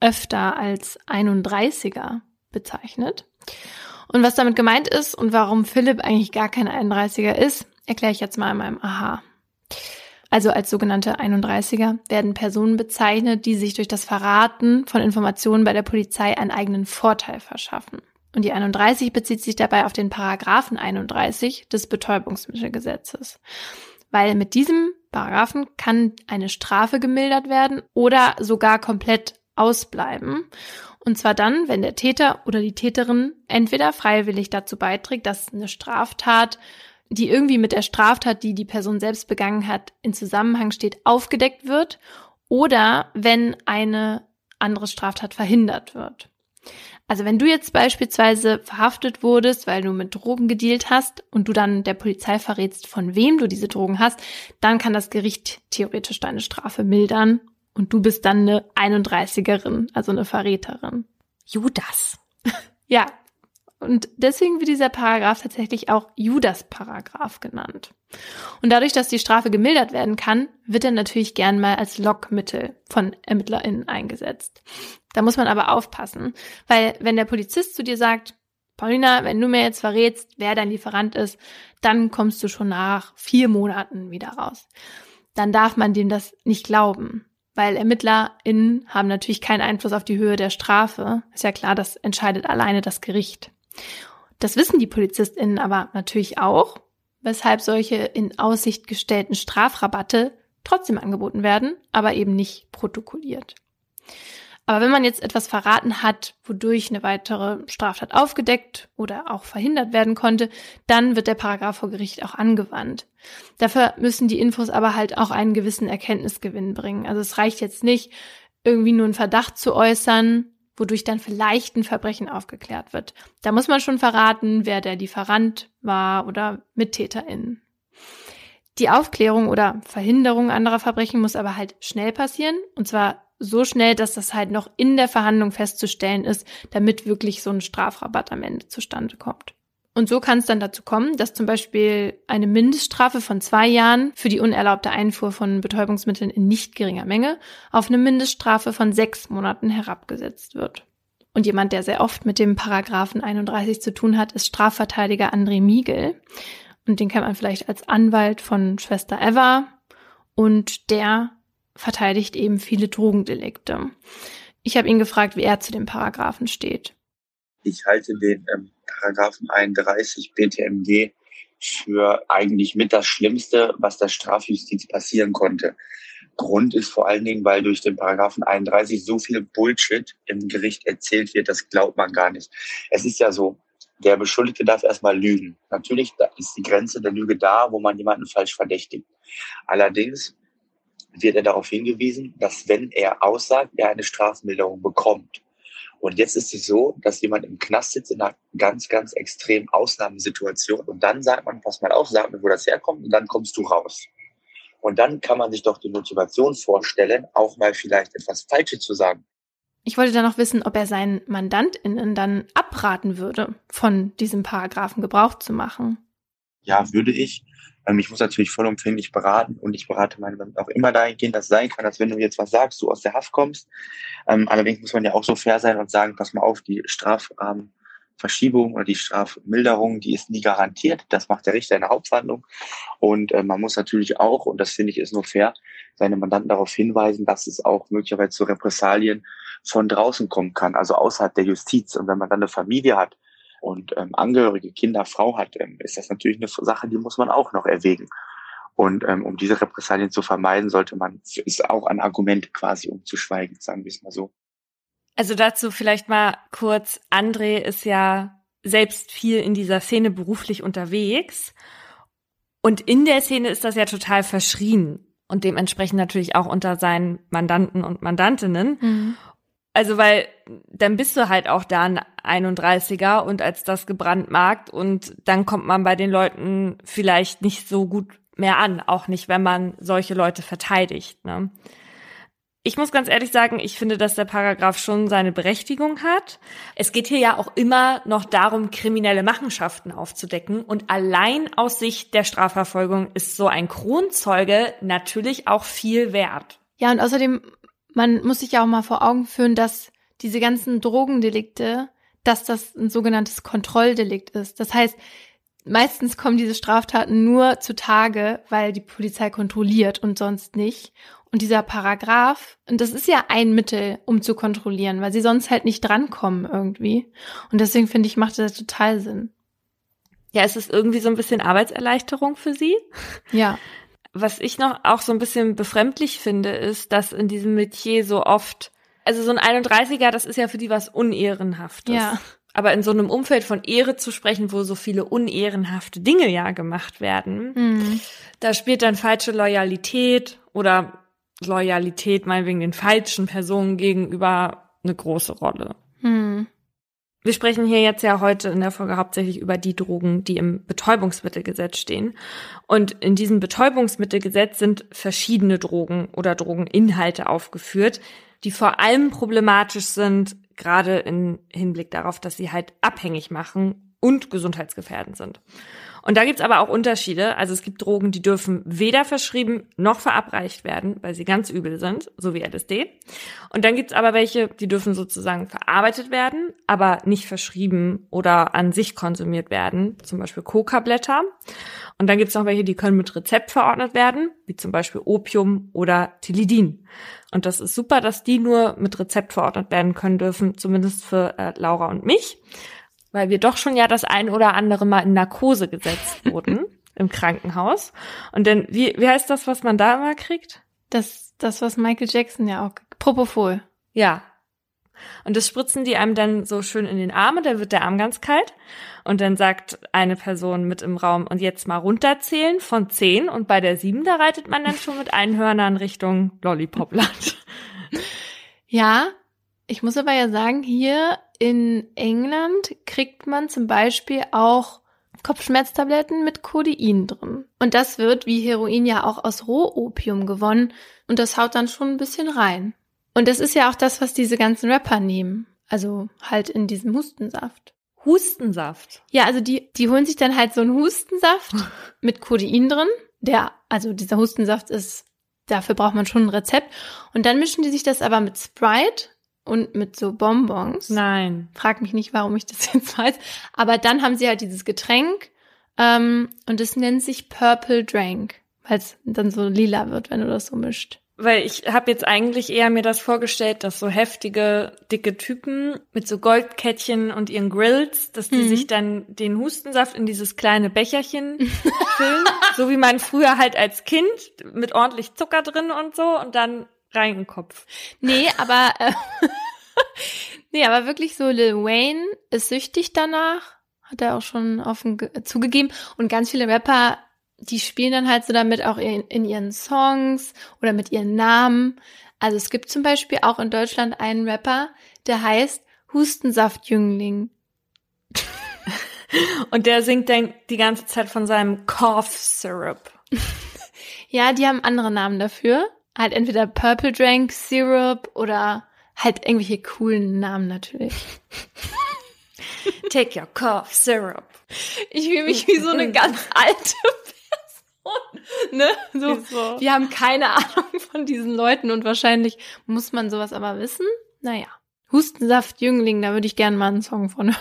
öfter als 31er bezeichnet. Und was damit gemeint ist und warum Philipp eigentlich gar kein 31er ist, erkläre ich jetzt mal in meinem Aha. Also als sogenannte 31er werden Personen bezeichnet, die sich durch das Verraten von Informationen bei der Polizei einen eigenen Vorteil verschaffen. Und die 31 bezieht sich dabei auf den Paragraphen 31 des Betäubungsmittelgesetzes. Weil mit diesem Paragraphen kann eine Strafe gemildert werden oder sogar komplett ausbleiben. Und zwar dann, wenn der Täter oder die Täterin entweder freiwillig dazu beiträgt, dass eine Straftat, die irgendwie mit der Straftat, die die Person selbst begangen hat, in Zusammenhang steht, aufgedeckt wird oder wenn eine andere Straftat verhindert wird. Also wenn du jetzt beispielsweise verhaftet wurdest, weil du mit Drogen gedealt hast und du dann der Polizei verrätst, von wem du diese Drogen hast, dann kann das Gericht theoretisch deine Strafe mildern und du bist dann eine 31erin, also eine Verräterin. Judas. ja. Und deswegen wird dieser Paragraph tatsächlich auch Judas-Paragraph genannt. Und dadurch, dass die Strafe gemildert werden kann, wird er natürlich gern mal als Lockmittel von ErmittlerInnen eingesetzt. Da muss man aber aufpassen, weil wenn der Polizist zu dir sagt, Paulina, wenn du mir jetzt verrätst, wer dein Lieferant ist, dann kommst du schon nach vier Monaten wieder raus. Dann darf man dem das nicht glauben, weil ErmittlerInnen haben natürlich keinen Einfluss auf die Höhe der Strafe. Ist ja klar, das entscheidet alleine das Gericht. Das wissen die PolizistInnen aber natürlich auch, weshalb solche in Aussicht gestellten Strafrabatte trotzdem angeboten werden, aber eben nicht protokolliert. Aber wenn man jetzt etwas verraten hat, wodurch eine weitere Straftat aufgedeckt oder auch verhindert werden konnte, dann wird der Paragraph vor Gericht auch angewandt. Dafür müssen die Infos aber halt auch einen gewissen Erkenntnisgewinn bringen. Also es reicht jetzt nicht, irgendwie nur einen Verdacht zu äußern, wodurch dann vielleicht ein Verbrechen aufgeklärt wird. Da muss man schon verraten, wer der Lieferant war oder MittäterInnen. Die Aufklärung oder Verhinderung anderer Verbrechen muss aber halt schnell passieren und zwar so schnell, dass das halt noch in der Verhandlung festzustellen ist, damit wirklich so ein Strafrabatt am Ende zustande kommt. Und so kann es dann dazu kommen, dass zum Beispiel eine Mindeststrafe von zwei Jahren für die unerlaubte Einfuhr von Betäubungsmitteln in nicht geringer Menge auf eine Mindeststrafe von sechs Monaten herabgesetzt wird. Und jemand, der sehr oft mit dem Paragraphen 31 zu tun hat, ist Strafverteidiger André Miegel. Und den kennt man vielleicht als Anwalt von Schwester Eva. Und der verteidigt eben viele Drogendelikte. Ich habe ihn gefragt, wie er zu dem Paragraphen steht. Ich halte den ähm, Paragraphen 31 BTMG für eigentlich mit das Schlimmste, was der Strafjustiz passieren konnte. Grund ist vor allen Dingen, weil durch den Paragraphen 31 so viel Bullshit im Gericht erzählt wird, das glaubt man gar nicht. Es ist ja so, der Beschuldigte darf erstmal lügen. Natürlich ist die Grenze der Lüge da, wo man jemanden falsch verdächtigt. Allerdings wird er darauf hingewiesen, dass wenn er aussagt, er eine Strafmilderung bekommt. Und jetzt ist es so, dass jemand im Knast sitzt in einer ganz, ganz extremen Ausnahmesituation und dann sagt man, pass mal auf, sag mir, wo das herkommt und dann kommst du raus. Und dann kann man sich doch die Motivation vorstellen, auch mal vielleicht etwas Falsches zu sagen. Ich wollte dann noch wissen, ob er seinen MandantInnen dann abraten würde, von diesem Paragraphen Gebrauch zu machen. Ja, würde ich. Ähm, ich muss natürlich vollumfänglich beraten und ich berate meine Mandanten auch immer dahingehend, dass es sein kann, dass wenn du jetzt was sagst, du aus der Haft kommst. Ähm, allerdings muss man ja auch so fair sein und sagen, pass mal auf, die Strafverschiebung oder die Strafmilderung, die ist nie garantiert. Das macht der Richter in der Hauptverhandlung. Und äh, man muss natürlich auch, und das finde ich ist nur fair, seine Mandanten darauf hinweisen, dass es auch möglicherweise zu Repressalien von draußen kommen kann, also außerhalb der Justiz. Und wenn man dann eine Familie hat, und ähm, Angehörige, Kinder, Frau hat, ähm, ist das natürlich eine Sache, die muss man auch noch erwägen. Und ähm, um diese Repressalien zu vermeiden, sollte man, ist auch ein Argument quasi, um zu schweigen, sagen wir es mal so. Also dazu vielleicht mal kurz, André ist ja selbst viel in dieser Szene beruflich unterwegs. Und in der Szene ist das ja total verschrien und dementsprechend natürlich auch unter seinen Mandanten und Mandantinnen. Mhm. Also, weil dann bist du halt auch da ein 31er und als das gebrandmarkt und dann kommt man bei den Leuten vielleicht nicht so gut mehr an, auch nicht, wenn man solche Leute verteidigt. Ne? Ich muss ganz ehrlich sagen, ich finde, dass der Paragraph schon seine Berechtigung hat. Es geht hier ja auch immer noch darum, kriminelle Machenschaften aufzudecken. Und allein aus Sicht der Strafverfolgung ist so ein Kronzeuge natürlich auch viel wert. Ja, und außerdem man muss sich ja auch mal vor Augen führen, dass diese ganzen Drogendelikte, dass das ein sogenanntes Kontrolldelikt ist. Das heißt, meistens kommen diese Straftaten nur zutage, weil die Polizei kontrolliert und sonst nicht. Und dieser Paragraph, und das ist ja ein Mittel, um zu kontrollieren, weil sie sonst halt nicht drankommen irgendwie. Und deswegen finde ich, macht das total Sinn. Ja, es ist irgendwie so ein bisschen Arbeitserleichterung für sie. Ja. Was ich noch auch so ein bisschen befremdlich finde, ist, dass in diesem Metier so oft, also so ein 31er, das ist ja für die was Unehrenhaftes. Ja. Aber in so einem Umfeld von Ehre zu sprechen, wo so viele unehrenhafte Dinge ja gemacht werden, mhm. da spielt dann falsche Loyalität oder Loyalität meinetwegen den falschen Personen gegenüber eine große Rolle. Mhm. Wir sprechen hier jetzt ja heute in der Folge hauptsächlich über die Drogen, die im Betäubungsmittelgesetz stehen. Und in diesem Betäubungsmittelgesetz sind verschiedene Drogen oder Drogeninhalte aufgeführt, die vor allem problematisch sind, gerade im Hinblick darauf, dass sie halt abhängig machen und gesundheitsgefährdend sind. Und da gibt's aber auch Unterschiede. Also es gibt Drogen, die dürfen weder verschrieben noch verabreicht werden, weil sie ganz übel sind, so wie LSD. Und dann gibt's aber welche, die dürfen sozusagen verarbeitet werden, aber nicht verschrieben oder an sich konsumiert werden, zum Beispiel Coca-Blätter. Und dann gibt's noch welche, die können mit Rezept verordnet werden, wie zum Beispiel Opium oder Tilidin. Und das ist super, dass die nur mit Rezept verordnet werden können dürfen, zumindest für äh, Laura und mich weil wir doch schon ja das ein oder andere Mal in Narkose gesetzt wurden im Krankenhaus. Und dann, wie, wie heißt das, was man da immer kriegt? Das, das, was Michael Jackson ja auch, Propofol. Ja. Und das spritzen die einem dann so schön in den Arm und dann wird der Arm ganz kalt. Und dann sagt eine Person mit im Raum, und jetzt mal runterzählen von zehn. Und bei der sieben, da reitet man dann schon mit einen Hörnern Richtung Lollipopland. Ja, ich muss aber ja sagen, hier in England kriegt man zum Beispiel auch Kopfschmerztabletten mit Codein drin. Und das wird wie Heroin ja auch aus Rohopium gewonnen. Und das haut dann schon ein bisschen rein. Und das ist ja auch das, was diese ganzen Rapper nehmen. Also halt in diesem Hustensaft. Hustensaft. Ja, also die, die holen sich dann halt so einen Hustensaft mit Codein drin. Der, also dieser Hustensaft ist, dafür braucht man schon ein Rezept. Und dann mischen die sich das aber mit Sprite und mit so Bonbons. Nein. Frag mich nicht, warum ich das jetzt weiß. Aber dann haben sie halt dieses Getränk ähm, und es nennt sich Purple Drank, weil es dann so lila wird, wenn du das so mischt. Weil ich habe jetzt eigentlich eher mir das vorgestellt, dass so heftige, dicke Typen mit so Goldkettchen und ihren Grills, dass die Mhm. sich dann den Hustensaft in dieses kleine Becherchen füllen, so wie man früher halt als Kind mit ordentlich Zucker drin und so und dann rein in den Kopf. Nee, aber äh, nee, aber wirklich so Lil Wayne ist süchtig danach, hat er auch schon offen ge- zugegeben und ganz viele Rapper, die spielen dann halt so damit auch in, in ihren Songs oder mit ihren Namen. Also es gibt zum Beispiel auch in Deutschland einen Rapper, der heißt Hustensaftjüngling. Und der singt dann die ganze Zeit von seinem Cough Syrup. Ja, die haben andere Namen dafür. Halt entweder Purple Drank Syrup oder halt irgendwelche coolen Namen natürlich. Take your Cough Syrup. Ich fühle mich wie so eine ganz alte. Ne? So, Wieso? wir haben keine Ahnung von diesen Leuten und wahrscheinlich muss man sowas aber wissen. Naja. Hustensaft Jüngling, da würde ich gerne mal einen Song von hören.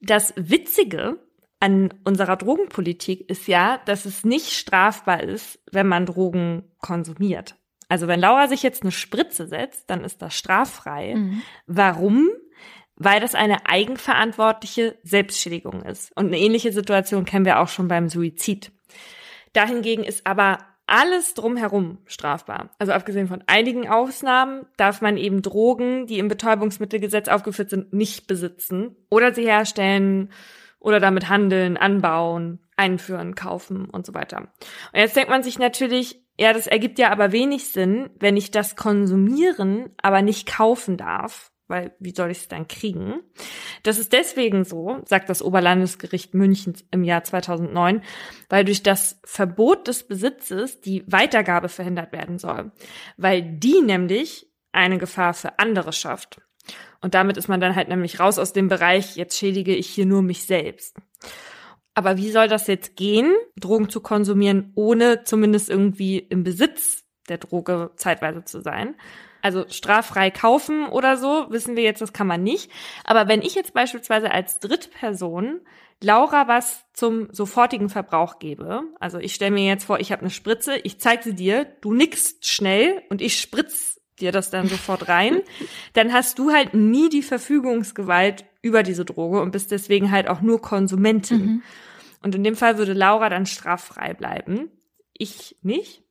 Das Witzige an unserer Drogenpolitik ist ja, dass es nicht strafbar ist, wenn man Drogen konsumiert. Also wenn Laura sich jetzt eine Spritze setzt, dann ist das straffrei. Warum? Weil das eine eigenverantwortliche Selbstschädigung ist. Und eine ähnliche Situation kennen wir auch schon beim Suizid. Dahingegen ist aber alles drumherum strafbar. Also abgesehen von einigen Ausnahmen darf man eben Drogen, die im Betäubungsmittelgesetz aufgeführt sind, nicht besitzen oder sie herstellen oder damit handeln, anbauen, einführen, kaufen und so weiter. Und jetzt denkt man sich natürlich, ja, das ergibt ja aber wenig Sinn, wenn ich das konsumieren, aber nicht kaufen darf, weil wie soll ich es dann kriegen? Das ist deswegen so, sagt das Oberlandesgericht München im Jahr 2009, weil durch das Verbot des Besitzes die Weitergabe verhindert werden soll, weil die nämlich eine Gefahr für andere schafft. Und damit ist man dann halt nämlich raus aus dem Bereich, jetzt schädige ich hier nur mich selbst. Aber wie soll das jetzt gehen, Drogen zu konsumieren, ohne zumindest irgendwie im Besitz der Droge zeitweise zu sein? Also straffrei kaufen oder so, wissen wir jetzt, das kann man nicht. Aber wenn ich jetzt beispielsweise als Drittperson Laura was zum sofortigen Verbrauch gebe, also ich stelle mir jetzt vor, ich habe eine Spritze, ich zeige sie dir, du nickst schnell und ich spritz dir das dann sofort rein, dann hast du halt nie die Verfügungsgewalt über diese Droge und bist deswegen halt auch nur Konsumentin. Und in dem Fall würde Laura dann straffrei bleiben. Ich nicht.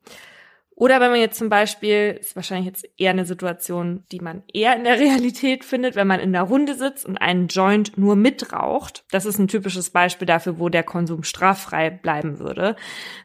Oder wenn man jetzt zum Beispiel, ist wahrscheinlich jetzt eher eine Situation, die man eher in der Realität findet, wenn man in der Runde sitzt und einen Joint nur mitraucht. Das ist ein typisches Beispiel dafür, wo der Konsum straffrei bleiben würde.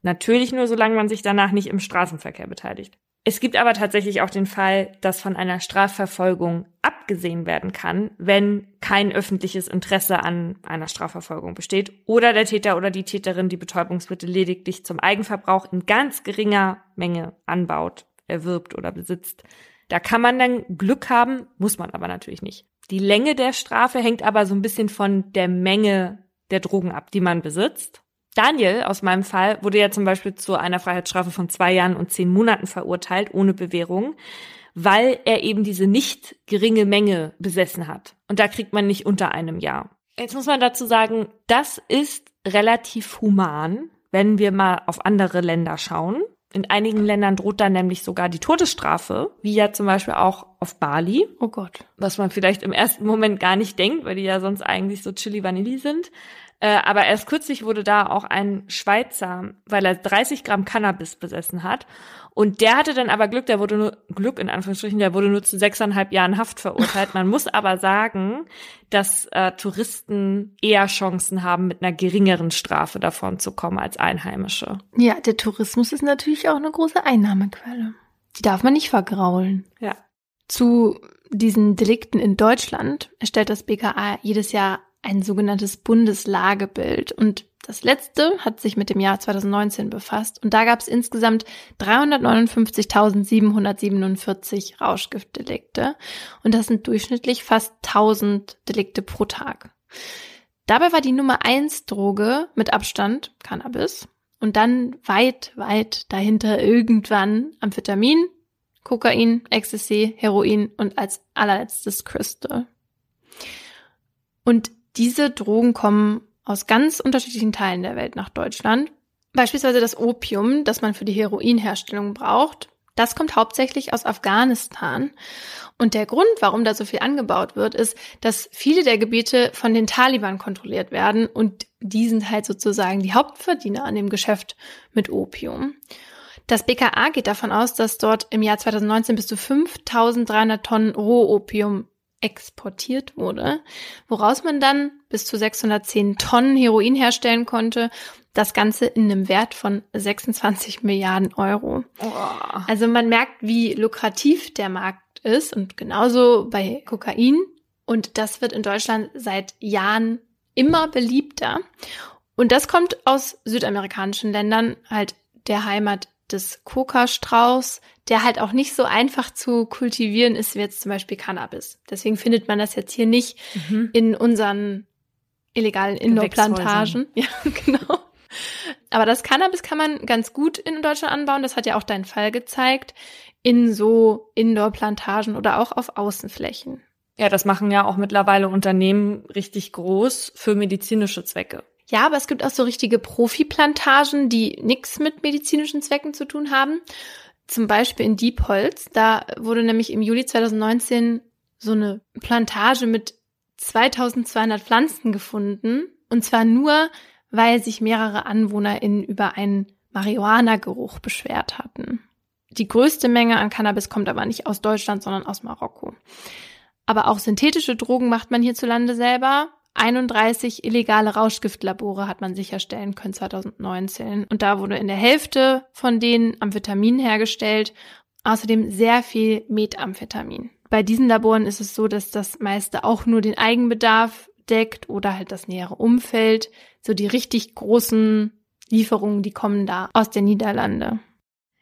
Natürlich nur, solange man sich danach nicht im Straßenverkehr beteiligt. Es gibt aber tatsächlich auch den Fall, dass von einer Strafverfolgung abgesehen werden kann, wenn kein öffentliches Interesse an einer Strafverfolgung besteht oder der Täter oder die Täterin die Betäubungsmittel lediglich zum Eigenverbrauch in ganz geringer Menge anbaut, erwirbt oder besitzt. Da kann man dann Glück haben, muss man aber natürlich nicht. Die Länge der Strafe hängt aber so ein bisschen von der Menge der Drogen ab, die man besitzt. Daniel aus meinem Fall wurde ja zum Beispiel zu einer Freiheitsstrafe von zwei Jahren und zehn Monaten verurteilt, ohne Bewährung, weil er eben diese nicht geringe Menge besessen hat. Und da kriegt man nicht unter einem Jahr. Jetzt muss man dazu sagen, das ist relativ human, wenn wir mal auf andere Länder schauen. In einigen Ländern droht dann nämlich sogar die Todesstrafe, wie ja zum Beispiel auch auf Bali, Oh Gott. was man vielleicht im ersten Moment gar nicht denkt, weil die ja sonst eigentlich so chili vanilli sind. Äh, aber erst kürzlich wurde da auch ein Schweizer, weil er 30 Gramm Cannabis besessen hat. Und der hatte dann aber Glück, der wurde nur, Glück in Anführungsstrichen, der wurde nur zu sechseinhalb Jahren Haft verurteilt. Man muss aber sagen, dass äh, Touristen eher Chancen haben, mit einer geringeren Strafe davon zu kommen als Einheimische. Ja, der Tourismus ist natürlich auch eine große Einnahmequelle. Die darf man nicht vergraulen. Ja. Zu diesen Delikten in Deutschland erstellt das BKA jedes Jahr ein sogenanntes Bundeslagebild. Und das letzte hat sich mit dem Jahr 2019 befasst. Und da gab es insgesamt 359.747 Rauschgiftdelikte. Und das sind durchschnittlich fast 1000 Delikte pro Tag. Dabei war die Nummer eins Droge mit Abstand Cannabis. Und dann weit, weit dahinter irgendwann Amphetamin, Kokain, Ecstasy, Heroin und als allerletztes Crystal. Und diese Drogen kommen aus ganz unterschiedlichen Teilen der Welt nach Deutschland. Beispielsweise das Opium, das man für die Heroinherstellung braucht. Das kommt hauptsächlich aus Afghanistan. Und der Grund, warum da so viel angebaut wird, ist, dass viele der Gebiete von den Taliban kontrolliert werden und die sind halt sozusagen die Hauptverdiener an dem Geschäft mit Opium. Das BKA geht davon aus, dass dort im Jahr 2019 bis zu 5300 Tonnen Rohopium exportiert wurde, woraus man dann bis zu 610 Tonnen Heroin herstellen konnte. Das Ganze in einem Wert von 26 Milliarden Euro. Oh. Also man merkt, wie lukrativ der Markt ist und genauso bei Kokain. Und das wird in Deutschland seit Jahren immer beliebter. Und das kommt aus südamerikanischen Ländern, halt der Heimat des Coca-Strauß, der halt auch nicht so einfach zu kultivieren ist wie jetzt zum Beispiel Cannabis. Deswegen findet man das jetzt hier nicht mhm. in unseren illegalen Indoor-Plantagen. Ja, genau. Aber das Cannabis kann man ganz gut in Deutschland anbauen. Das hat ja auch dein Fall gezeigt. In so Indoor-Plantagen oder auch auf Außenflächen. Ja, das machen ja auch mittlerweile Unternehmen richtig groß für medizinische Zwecke. Ja, aber es gibt auch so richtige Profi-Plantagen, die nichts mit medizinischen Zwecken zu tun haben. Zum Beispiel in Diepholz. Da wurde nämlich im Juli 2019 so eine Plantage mit 2200 Pflanzen gefunden. Und zwar nur, weil sich mehrere AnwohnerInnen über einen Marihuana-Geruch beschwert hatten. Die größte Menge an Cannabis kommt aber nicht aus Deutschland, sondern aus Marokko. Aber auch synthetische Drogen macht man hierzulande selber. 31 illegale Rauschgiftlabore hat man sicherstellen können 2019. Und da wurde in der Hälfte von denen Amphetamin hergestellt. Außerdem sehr viel Methamphetamin. Bei diesen Laboren ist es so, dass das meiste auch nur den Eigenbedarf deckt oder halt das nähere Umfeld. So die richtig großen Lieferungen, die kommen da aus der Niederlande.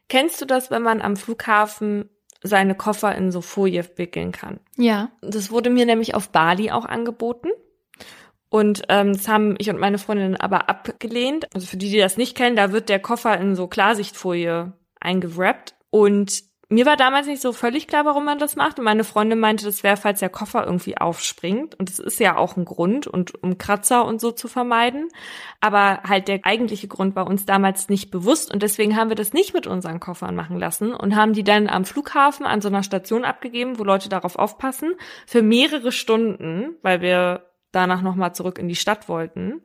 Kennst du das, wenn man am Flughafen seine Koffer in so Folie wickeln kann? Ja. Das wurde mir nämlich auf Bali auch angeboten. Und ähm, das haben ich und meine Freundin aber abgelehnt. Also für die, die das nicht kennen, da wird der Koffer in so Klarsichtfolie eingewrappt. Und mir war damals nicht so völlig klar, warum man das macht. Und meine Freundin meinte, das wäre, falls der Koffer irgendwie aufspringt. Und das ist ja auch ein Grund, und um Kratzer und so zu vermeiden. Aber halt der eigentliche Grund war uns damals nicht bewusst. Und deswegen haben wir das nicht mit unseren Koffern machen lassen und haben die dann am Flughafen an so einer Station abgegeben, wo Leute darauf aufpassen, für mehrere Stunden, weil wir danach nochmal zurück in die Stadt wollten.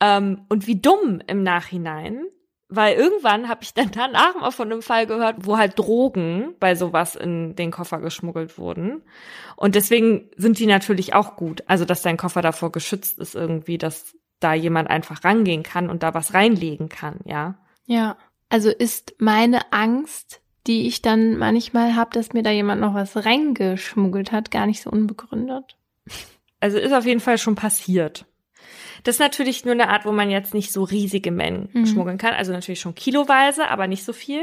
Ähm, und wie dumm im Nachhinein, weil irgendwann habe ich dann danach mal von einem Fall gehört, wo halt Drogen bei sowas in den Koffer geschmuggelt wurden. Und deswegen sind die natürlich auch gut. Also, dass dein Koffer davor geschützt ist irgendwie, dass da jemand einfach rangehen kann und da was reinlegen kann, ja. Ja, also ist meine Angst, die ich dann manchmal habe, dass mir da jemand noch was reingeschmuggelt hat, gar nicht so unbegründet. Also ist auf jeden Fall schon passiert. Das ist natürlich nur eine Art, wo man jetzt nicht so riesige Mengen mhm. schmuggeln kann. Also natürlich schon kiloweise, aber nicht so viel.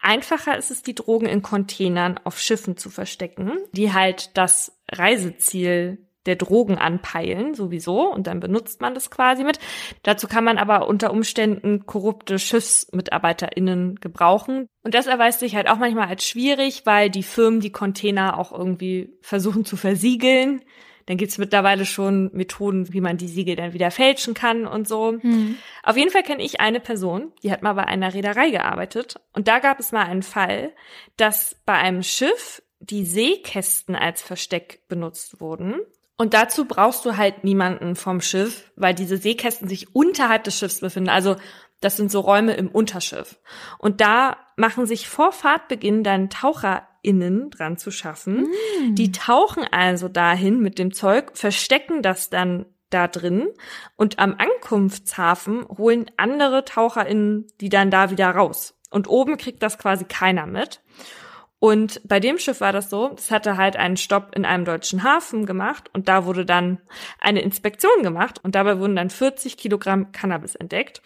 Einfacher ist es, die Drogen in Containern auf Schiffen zu verstecken, die halt das Reiseziel der Drogen anpeilen, sowieso, und dann benutzt man das quasi mit. Dazu kann man aber unter Umständen korrupte SchiffsmitarbeiterInnen gebrauchen. Und das erweist sich halt auch manchmal als schwierig, weil die Firmen die Container auch irgendwie versuchen zu versiegeln dann gibt's mittlerweile schon Methoden, wie man die Siegel dann wieder fälschen kann und so. Mhm. Auf jeden Fall kenne ich eine Person, die hat mal bei einer Reederei gearbeitet. Und da gab es mal einen Fall, dass bei einem Schiff die Seekästen als Versteck benutzt wurden. Und dazu brauchst du halt niemanden vom Schiff, weil diese Seekästen sich unterhalb des Schiffs befinden. Also das sind so Räume im Unterschiff. Und da machen sich vor Fahrtbeginn dann TaucherInnen dran zu schaffen. Mm. Die tauchen also dahin mit dem Zeug, verstecken das dann da drin und am Ankunftshafen holen andere TaucherInnen die dann da wieder raus. Und oben kriegt das quasi keiner mit. Und bei dem Schiff war das so, es hatte halt einen Stopp in einem deutschen Hafen gemacht und da wurde dann eine Inspektion gemacht und dabei wurden dann 40 Kilogramm Cannabis entdeckt.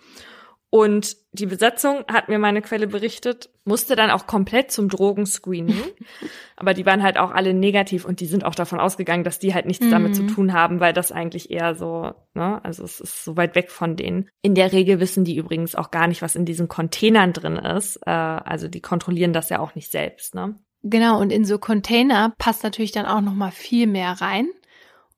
Und die Besetzung, hat mir meine Quelle berichtet, musste dann auch komplett zum Drogenscreening. Aber die waren halt auch alle negativ und die sind auch davon ausgegangen, dass die halt nichts mhm. damit zu mhm. tun haben, weil das eigentlich eher so, ne, also es ist so weit weg von denen. In der Regel wissen die übrigens auch gar nicht, was in diesen Containern drin ist. Äh, also die kontrollieren das ja auch nicht selbst, ne? Genau, und in so Container passt natürlich dann auch noch mal viel mehr rein.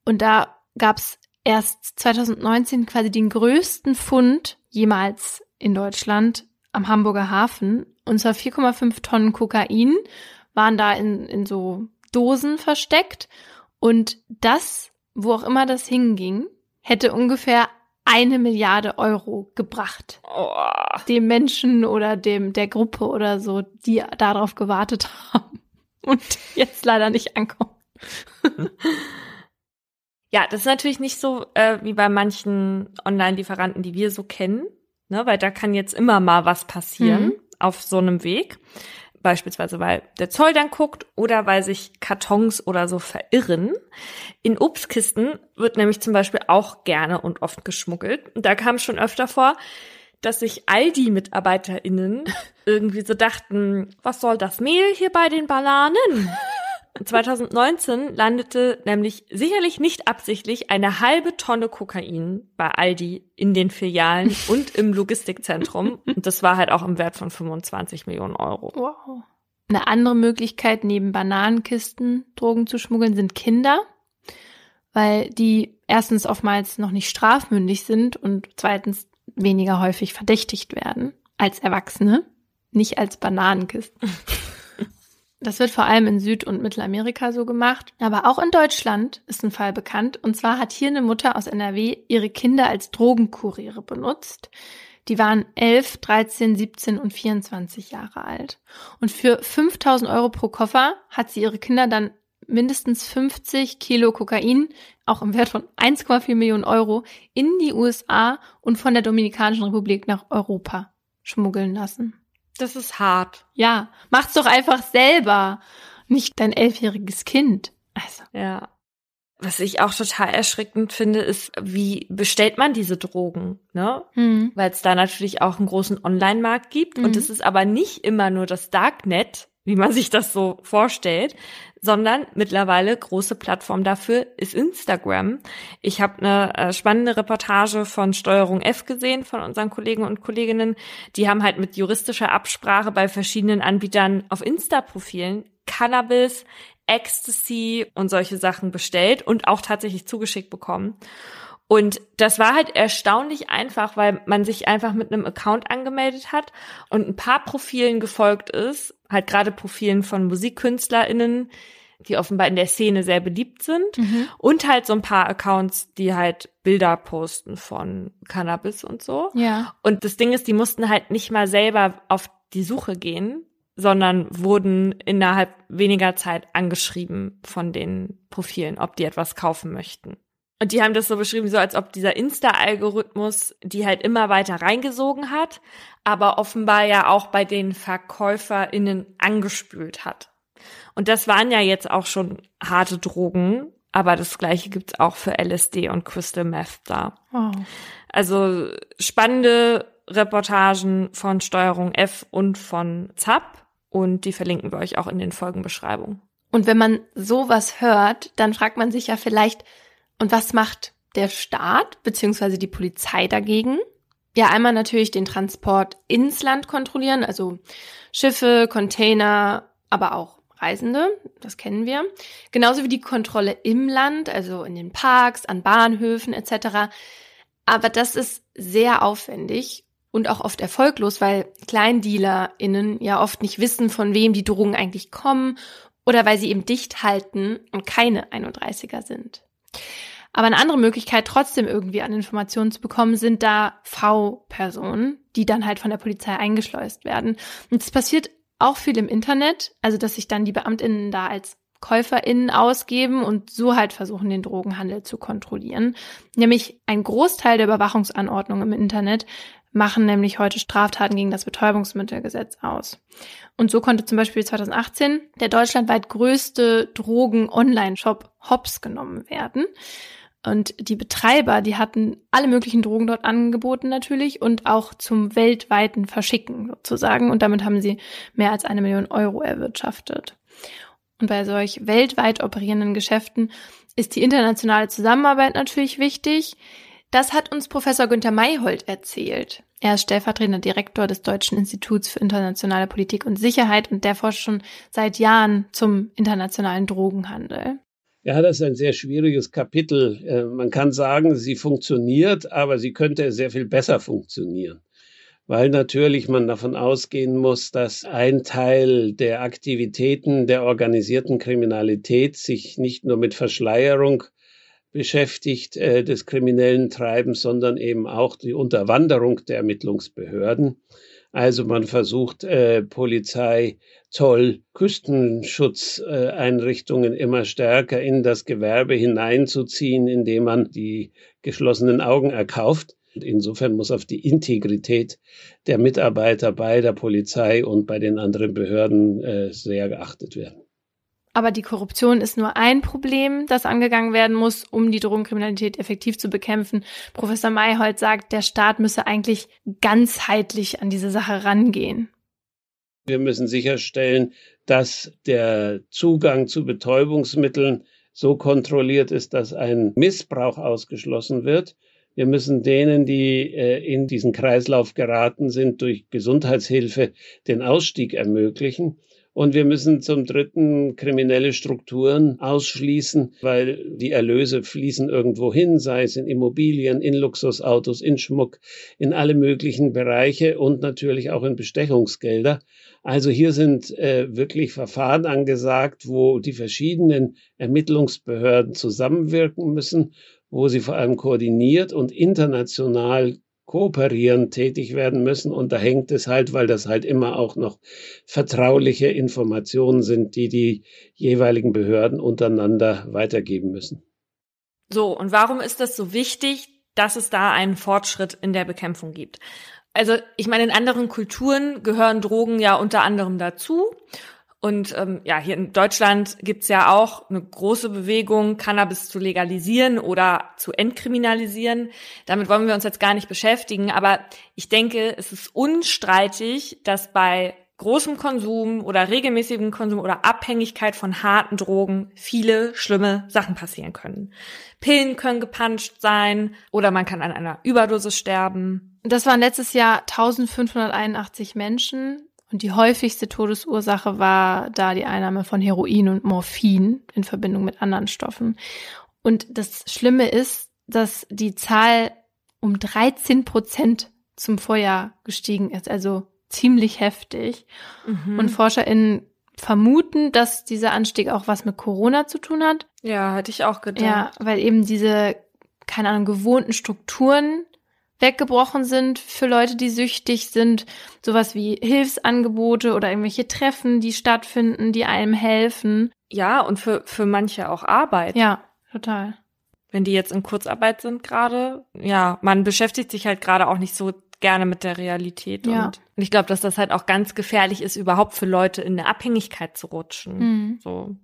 Und da gab's erst 2019 quasi den größten Fund jemals in Deutschland am Hamburger Hafen. Und zwar 4,5 Tonnen Kokain waren da in, in so Dosen versteckt. Und das, wo auch immer das hinging, hätte ungefähr eine Milliarde Euro gebracht. Oh. Dem Menschen oder dem, der Gruppe oder so, die darauf gewartet haben und jetzt leider nicht ankommen. Ja, das ist natürlich nicht so äh, wie bei manchen Online-Lieferanten, die wir so kennen ne? weil da kann jetzt immer mal was passieren mhm. auf so einem Weg. Beispielsweise, weil der Zoll dann guckt oder weil sich Kartons oder so verirren. In Obstkisten wird nämlich zum Beispiel auch gerne und oft geschmuggelt. Und da kam schon öfter vor, dass sich Aldi-MitarbeiterInnen irgendwie so dachten, was soll das Mehl hier bei den Bananen? 2019 landete nämlich sicherlich nicht absichtlich eine halbe Tonne Kokain bei Aldi in den Filialen und im Logistikzentrum. Und das war halt auch im Wert von 25 Millionen Euro. Wow. Eine andere Möglichkeit, neben Bananenkisten Drogen zu schmuggeln, sind Kinder, weil die erstens oftmals noch nicht strafmündig sind und zweitens weniger häufig verdächtigt werden als Erwachsene, nicht als Bananenkisten. Das wird vor allem in Süd- und Mittelamerika so gemacht. Aber auch in Deutschland ist ein Fall bekannt. Und zwar hat hier eine Mutter aus NRW ihre Kinder als Drogenkuriere benutzt. Die waren 11, 13, 17 und 24 Jahre alt. Und für 5000 Euro pro Koffer hat sie ihre Kinder dann mindestens 50 Kilo Kokain, auch im Wert von 1,4 Millionen Euro, in die USA und von der Dominikanischen Republik nach Europa schmuggeln lassen. Das ist hart. Ja, mach's doch einfach selber, nicht dein elfjähriges Kind. Also. Ja. Was ich auch total erschreckend finde, ist, wie bestellt man diese Drogen, ne? Mhm. Weil es da natürlich auch einen großen Online-Markt gibt mhm. und es ist aber nicht immer nur das Darknet, wie man sich das so vorstellt, sondern mittlerweile große Plattform dafür ist Instagram. Ich habe eine äh, spannende Reportage von Steuerung F gesehen von unseren Kollegen und Kolleginnen. Die haben halt mit juristischer Absprache bei verschiedenen Anbietern auf Insta-Profilen Cannabis, Ecstasy und solche Sachen bestellt und auch tatsächlich zugeschickt bekommen. Und das war halt erstaunlich einfach, weil man sich einfach mit einem Account angemeldet hat und ein paar Profilen gefolgt ist, halt gerade Profilen von MusikkünstlerInnen, die offenbar in der Szene sehr beliebt sind mhm. und halt so ein paar Accounts, die halt Bilder posten von Cannabis und so. Ja. Und das Ding ist, die mussten halt nicht mal selber auf die Suche gehen, sondern wurden innerhalb weniger Zeit angeschrieben von den Profilen, ob die etwas kaufen möchten. Und die haben das so beschrieben, so als ob dieser Insta-Algorithmus die halt immer weiter reingesogen hat, aber offenbar ja auch bei den VerkäuferInnen angespült hat. Und das waren ja jetzt auch schon harte Drogen, aber das gleiche gibt's auch für LSD und Crystal Meth da. Oh. Also spannende Reportagen von Steuerung F und von ZAP und die verlinken wir euch auch in den Folgenbeschreibungen. Und wenn man sowas hört, dann fragt man sich ja vielleicht, und was macht der Staat bzw. die Polizei dagegen? Ja, einmal natürlich den Transport ins Land kontrollieren, also Schiffe, Container, aber auch Reisende, das kennen wir. Genauso wie die Kontrolle im Land, also in den Parks, an Bahnhöfen etc. Aber das ist sehr aufwendig und auch oft erfolglos, weil KleindealerInnen ja oft nicht wissen, von wem die Drogen eigentlich kommen oder weil sie eben dicht halten und keine 31er sind. Aber eine andere Möglichkeit, trotzdem irgendwie an Informationen zu bekommen, sind da V-Personen, die dann halt von der Polizei eingeschleust werden. Und es passiert auch viel im Internet, also dass sich dann die BeamtInnen da als KäuferInnen ausgeben und so halt versuchen, den Drogenhandel zu kontrollieren. Nämlich ein Großteil der Überwachungsanordnungen im Internet machen nämlich heute Straftaten gegen das Betäubungsmittelgesetz aus. Und so konnte zum Beispiel 2018 der deutschlandweit größte Drogen-Online-Shop Hops genommen werden. Und die Betreiber, die hatten alle möglichen Drogen dort angeboten natürlich und auch zum weltweiten Verschicken sozusagen. Und damit haben sie mehr als eine Million Euro erwirtschaftet. Und bei solch weltweit operierenden Geschäften ist die internationale Zusammenarbeit natürlich wichtig. Das hat uns Professor Günther Mayhold erzählt. Er ist stellvertretender Direktor des Deutschen Instituts für internationale Politik und Sicherheit und der forscht schon seit Jahren zum internationalen Drogenhandel. Ja, das ist ein sehr schwieriges Kapitel. Äh, man kann sagen, sie funktioniert, aber sie könnte sehr viel besser funktionieren. Weil natürlich man davon ausgehen muss, dass ein Teil der Aktivitäten der organisierten Kriminalität sich nicht nur mit Verschleierung beschäftigt äh, des kriminellen Treibens, sondern eben auch die Unterwanderung der Ermittlungsbehörden. Also man versucht äh, Polizei, Zoll, Küstenschutzeinrichtungen immer stärker in das Gewerbe hineinzuziehen, indem man die geschlossenen Augen erkauft. Insofern muss auf die Integrität der Mitarbeiter bei der Polizei und bei den anderen Behörden äh, sehr geachtet werden. Aber die Korruption ist nur ein Problem, das angegangen werden muss, um die Drogenkriminalität effektiv zu bekämpfen. Professor Mayhold sagt, der Staat müsse eigentlich ganzheitlich an diese Sache rangehen. Wir müssen sicherstellen, dass der Zugang zu Betäubungsmitteln so kontrolliert ist, dass ein Missbrauch ausgeschlossen wird. Wir müssen denen, die äh, in diesen Kreislauf geraten sind, durch Gesundheitshilfe den Ausstieg ermöglichen. Und wir müssen zum Dritten kriminelle Strukturen ausschließen, weil die Erlöse fließen irgendwo hin, sei es in Immobilien, in Luxusautos, in Schmuck, in alle möglichen Bereiche und natürlich auch in Bestechungsgelder. Also hier sind äh, wirklich Verfahren angesagt, wo die verschiedenen Ermittlungsbehörden zusammenwirken müssen, wo sie vor allem koordiniert und international kooperieren tätig werden müssen. Und da hängt es halt, weil das halt immer auch noch vertrauliche Informationen sind, die die jeweiligen Behörden untereinander weitergeben müssen. So, und warum ist das so wichtig, dass es da einen Fortschritt in der Bekämpfung gibt? Also ich meine, in anderen Kulturen gehören Drogen ja unter anderem dazu. Und ähm, ja, hier in Deutschland gibt's ja auch eine große Bewegung, Cannabis zu legalisieren oder zu entkriminalisieren. Damit wollen wir uns jetzt gar nicht beschäftigen. Aber ich denke, es ist unstreitig, dass bei großem Konsum oder regelmäßigem Konsum oder Abhängigkeit von harten Drogen viele schlimme Sachen passieren können. Pillen können gepanscht sein oder man kann an einer Überdosis sterben. Das waren letztes Jahr 1581 Menschen und die häufigste Todesursache war da die Einnahme von Heroin und Morphin in Verbindung mit anderen Stoffen. Und das Schlimme ist, dass die Zahl um 13 Prozent zum Vorjahr gestiegen ist, also ziemlich heftig. Mhm. Und ForscherInnen vermuten, dass dieser Anstieg auch was mit Corona zu tun hat. Ja, hätte ich auch gedacht. Ja, weil eben diese, keine Ahnung, gewohnten Strukturen weggebrochen sind für Leute, die süchtig sind. Sowas wie Hilfsangebote oder irgendwelche Treffen, die stattfinden, die einem helfen. Ja, und für, für manche auch Arbeit. Ja, total. Wenn die jetzt in Kurzarbeit sind gerade, ja, man beschäftigt sich halt gerade auch nicht so gerne mit der Realität. Ja. Und, ich glaube, dass das halt auch ganz gefährlich ist, überhaupt für Leute in eine Abhängigkeit zu rutschen. Mhm. So.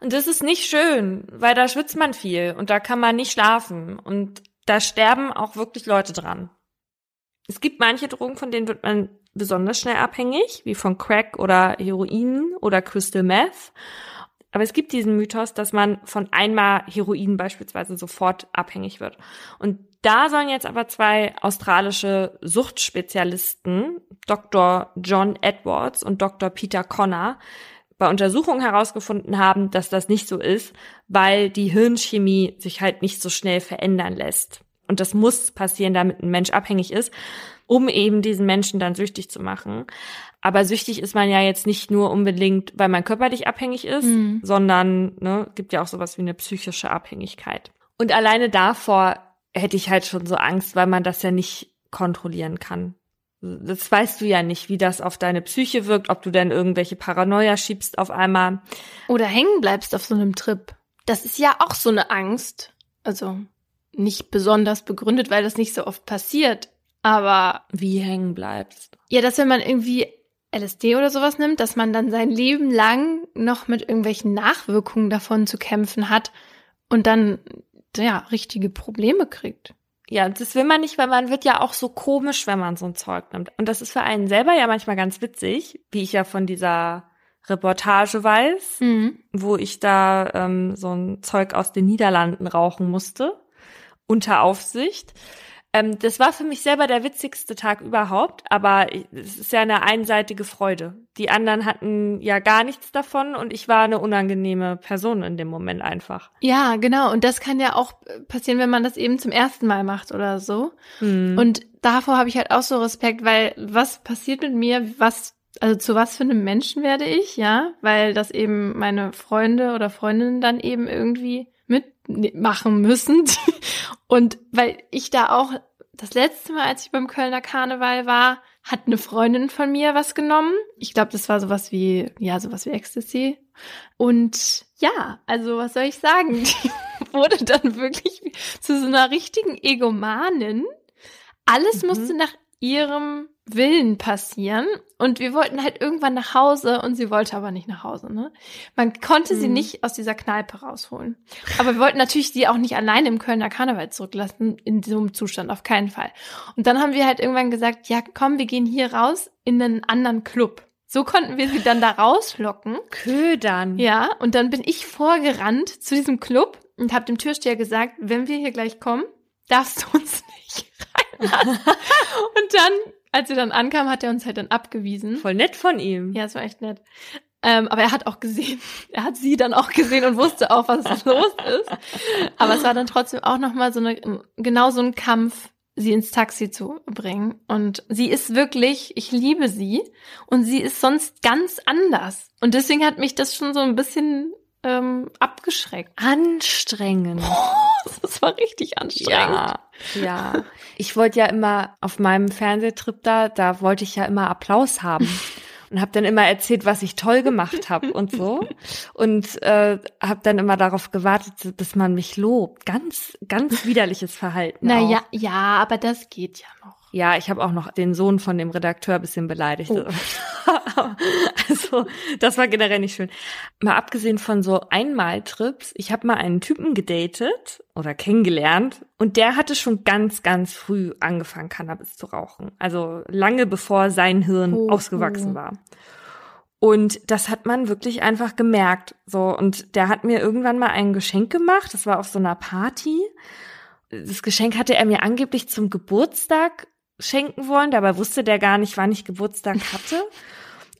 Und das ist nicht schön, weil da schwitzt man viel und da kann man nicht schlafen. Und da sterben auch wirklich Leute dran. Es gibt manche Drogen, von denen wird man besonders schnell abhängig, wie von Crack oder Heroin oder Crystal Meth. Aber es gibt diesen Mythos, dass man von einmal Heroin beispielsweise sofort abhängig wird. Und da sollen jetzt aber zwei australische Suchtspezialisten, Dr. John Edwards und Dr. Peter Connor, bei Untersuchungen herausgefunden haben, dass das nicht so ist, weil die Hirnchemie sich halt nicht so schnell verändern lässt. Und das muss passieren, damit ein Mensch abhängig ist. um eben diesen Menschen dann süchtig zu machen. Aber süchtig ist man ja jetzt nicht nur unbedingt, weil man körperlich abhängig ist, Mhm. sondern ne, gibt ja auch sowas wie eine psychische Abhängigkeit. Und alleine davor hätte ich halt schon so Angst, weil man das ja nicht kontrollieren kann. Das weißt du ja nicht, wie das auf deine Psyche wirkt, ob du dann irgendwelche Paranoia schiebst auf einmal. Oder hängen bleibst auf so einem Trip. Das ist ja auch so eine Angst. Also nicht besonders begründet, weil das nicht so oft passiert. Aber Wie hängen bleibst. ja, dass wenn man irgendwie LSD oder sowas nimmt, dass man dann sein Leben lang noch mit irgendwelchen Nachwirkungen davon zu kämpfen hat und dann ja richtige Probleme kriegt. Ja, das will man nicht, weil man wird ja auch so komisch, wenn man so ein Zeug nimmt. Und das ist für einen selber ja manchmal ganz witzig, wie ich ja von dieser Reportage weiß, Mhm. wo ich da ähm, so ein Zeug aus den Niederlanden rauchen musste, unter Aufsicht. Ähm, das war für mich selber der witzigste Tag überhaupt, aber es ist ja eine einseitige Freude. Die anderen hatten ja gar nichts davon und ich war eine unangenehme Person in dem Moment einfach. Ja, genau. Und das kann ja auch passieren, wenn man das eben zum ersten Mal macht oder so. Hm. Und davor habe ich halt auch so Respekt, weil was passiert mit mir, was, also zu was für einem Menschen werde ich, ja? Weil das eben meine Freunde oder Freundinnen dann eben irgendwie mitmachen müssen. Und weil ich da auch das letzte Mal, als ich beim Kölner Karneval war, hat eine Freundin von mir was genommen. Ich glaube, das war sowas wie, ja, sowas wie Ecstasy. Und ja, also was soll ich sagen? Die wurde dann wirklich zu so einer richtigen Egomanin. Alles Mhm. musste nach ihrem Willen passieren. Und wir wollten halt irgendwann nach Hause und sie wollte aber nicht nach Hause, ne? Man konnte sie Mhm. nicht aus dieser Kneipe rausholen. Aber wir wollten natürlich sie auch nicht alleine im Kölner Karneval zurücklassen, in so einem Zustand, auf keinen Fall. Und dann haben wir halt irgendwann gesagt, ja, komm, wir gehen hier raus in einen anderen Club. So konnten wir sie dann da rauslocken. Ködern. Ja, und dann bin ich vorgerannt zu diesem Club und habe dem Türsteher gesagt, wenn wir hier gleich kommen, darfst du uns nicht reinlassen. und dann, als wir dann ankamen, hat er uns halt dann abgewiesen. Voll nett von ihm. Ja, es war echt nett. Ähm, aber er hat auch gesehen, er hat sie dann auch gesehen und wusste auch, was los ist. Aber es war dann trotzdem auch nochmal so eine, genau so ein Kampf, sie ins Taxi zu bringen. Und sie ist wirklich, ich liebe sie. Und sie ist sonst ganz anders. Und deswegen hat mich das schon so ein bisschen ähm, abgeschreckt. Anstrengend. Das war richtig anstrengend. Ja, ja. Ich wollte ja immer auf meinem Fernsehtrip da, da wollte ich ja immer Applaus haben und habe dann immer erzählt, was ich toll gemacht habe und so und äh, habe dann immer darauf gewartet, bis man mich lobt. Ganz, ganz widerliches Verhalten. Naja, auch. ja, aber das geht ja noch. Ja, ich habe auch noch den Sohn von dem Redakteur ein bisschen beleidigt. Oh. also, das war generell nicht schön. Mal abgesehen von so Einmaltrips, ich habe mal einen Typen gedatet oder kennengelernt und der hatte schon ganz, ganz früh angefangen, Cannabis zu rauchen. Also lange bevor sein Hirn Oh, ausgewachsen oh. war. Und das hat man wirklich einfach gemerkt. So, und der hat mir irgendwann mal ein Geschenk gemacht. Das war auf so einer Party. Das Geschenk hatte er mir angeblich zum Geburtstag schenken wollen. Dabei wusste der gar nicht, wann ich Geburtstag hatte.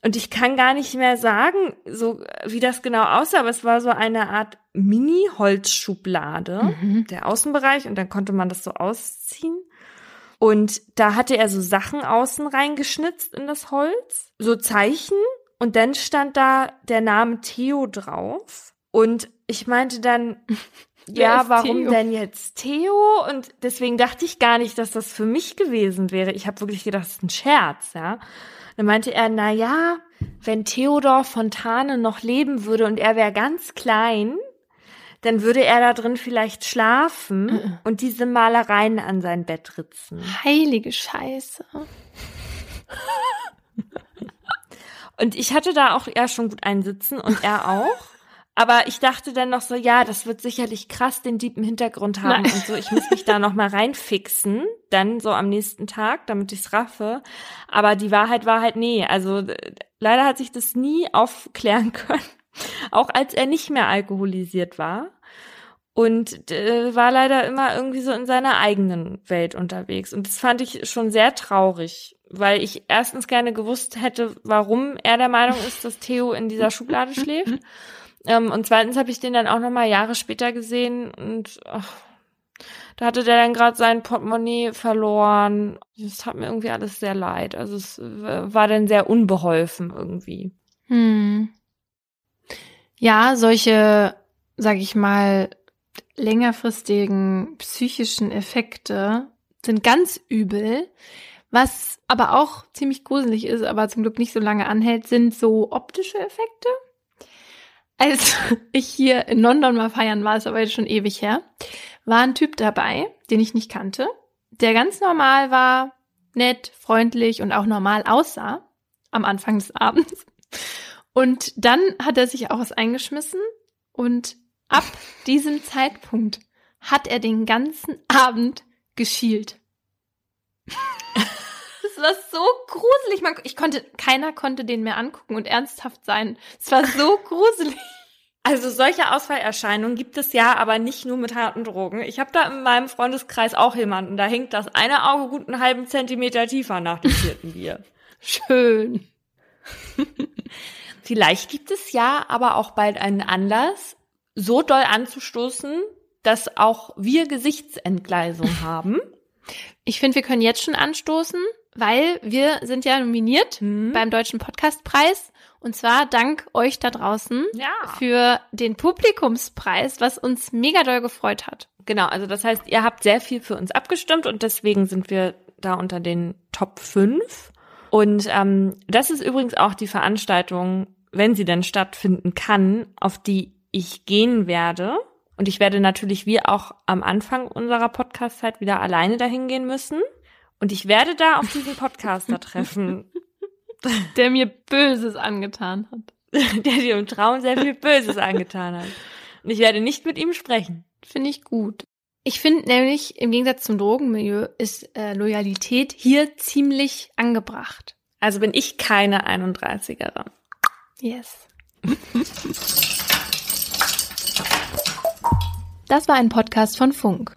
Und ich kann gar nicht mehr sagen, so wie das genau aussah, aber es war so eine Art Mini-Holzschublade, Mhm. der Außenbereich, und dann konnte man das so ausziehen. Und da hatte er so Sachen außen reingeschnitzt in das Holz, so Zeichen, und dann stand da der Name Theo drauf. Und ich meinte dann, ja, warum Theo? denn jetzt Theo? Und deswegen dachte ich gar nicht, dass das für mich gewesen wäre. Ich habe wirklich gedacht, das ist ein Scherz, ja. Dann meinte er, na ja, wenn Theodor Fontane noch leben würde und er wäre ganz klein, dann würde er da drin vielleicht schlafen Mhm. und diese Malereien an sein Bett ritzen. Heilige Scheiße. Und ich hatte da auch eher schon gut einsitzen und er auch. Aber ich dachte dann noch so, ja, das wird sicherlich krass den Deep im Hintergrund haben Nein. und so. Ich muss mich da noch mal reinfixen, dann so am nächsten Tag, damit ich's raffe. Aber die Wahrheit war halt, nee, also äh, leider hat sich das nie aufklären können. Auch als er nicht mehr alkoholisiert war. Und äh, war leider immer irgendwie so in seiner eigenen Welt unterwegs. Und das fand ich schon sehr traurig, weil ich erstens gerne gewusst hätte, warum er der Meinung ist, dass Theo in dieser Schublade schläft. Ähm, und zweitens habe ich den dann auch noch mal Jahre später gesehen und ach, Da hatte der dann gerade sein Portemonnaie verloren. Das tat mir irgendwie alles sehr leid. Also es war dann sehr unbeholfen irgendwie. Hm. Ja, solche, sag ich mal, längerfristigen psychischen Effekte sind ganz übel. Was aber auch ziemlich gruselig ist, aber zum Glück nicht so lange anhält, sind so optische Effekte. Als ich hier in London mal feiern war, ist aber jetzt schon ewig her, war ein Typ dabei, den ich nicht kannte, der ganz normal war, nett, freundlich und auch normal aussah am Anfang des Abends. Und dann hat er sich auch was eingeschmissen und ab diesem Zeitpunkt hat er den ganzen Abend geschielt. War so gruselig. Man, ich konnte, keiner konnte den mehr angucken und ernsthaft sein. Es war so gruselig. Also solche Ausfallerscheinungen gibt es ja, aber nicht nur mit harten Drogen. Ich habe da in meinem Freundeskreis auch jemanden, da hängt das eine Auge gut einen halben Zentimeter tiefer nach dem vierten Bier. Schön. Vielleicht gibt es ja aber auch bald einen Anlass, so doll anzustoßen, dass auch wir Gesichtsentgleisung haben. Ich finde, wir können jetzt schon anstoßen, weil wir sind ja nominiert Mhm. beim Deutschen Podcastpreis. Und zwar dank euch da draußen Ja. für den Publikumspreis, was uns mega doll gefreut hat. Genau, also das heißt, ihr habt sehr viel für uns abgestimmt und deswegen sind wir da unter den Top 5. Und ähm, das ist übrigens auch die Veranstaltung, wenn sie denn stattfinden kann, auf die ich gehen werde. Und ich werde natürlich wie auch am Anfang unserer Podcast-Zeit wieder alleine dahin gehen müssen. Und ich werde da auf diesen Podcaster treffen, Der mir Böses angetan hat. der dir im Traum sehr viel Böses angetan hat. Und ich werde nicht mit ihm sprechen. Finde ich gut. Ich finde nämlich, im Gegensatz zum Drogenmilieu ist äh, Loyalität hier ziemlich angebracht. Also bin ich keine 31erin. Yes. Das war ein Podcast von Funk.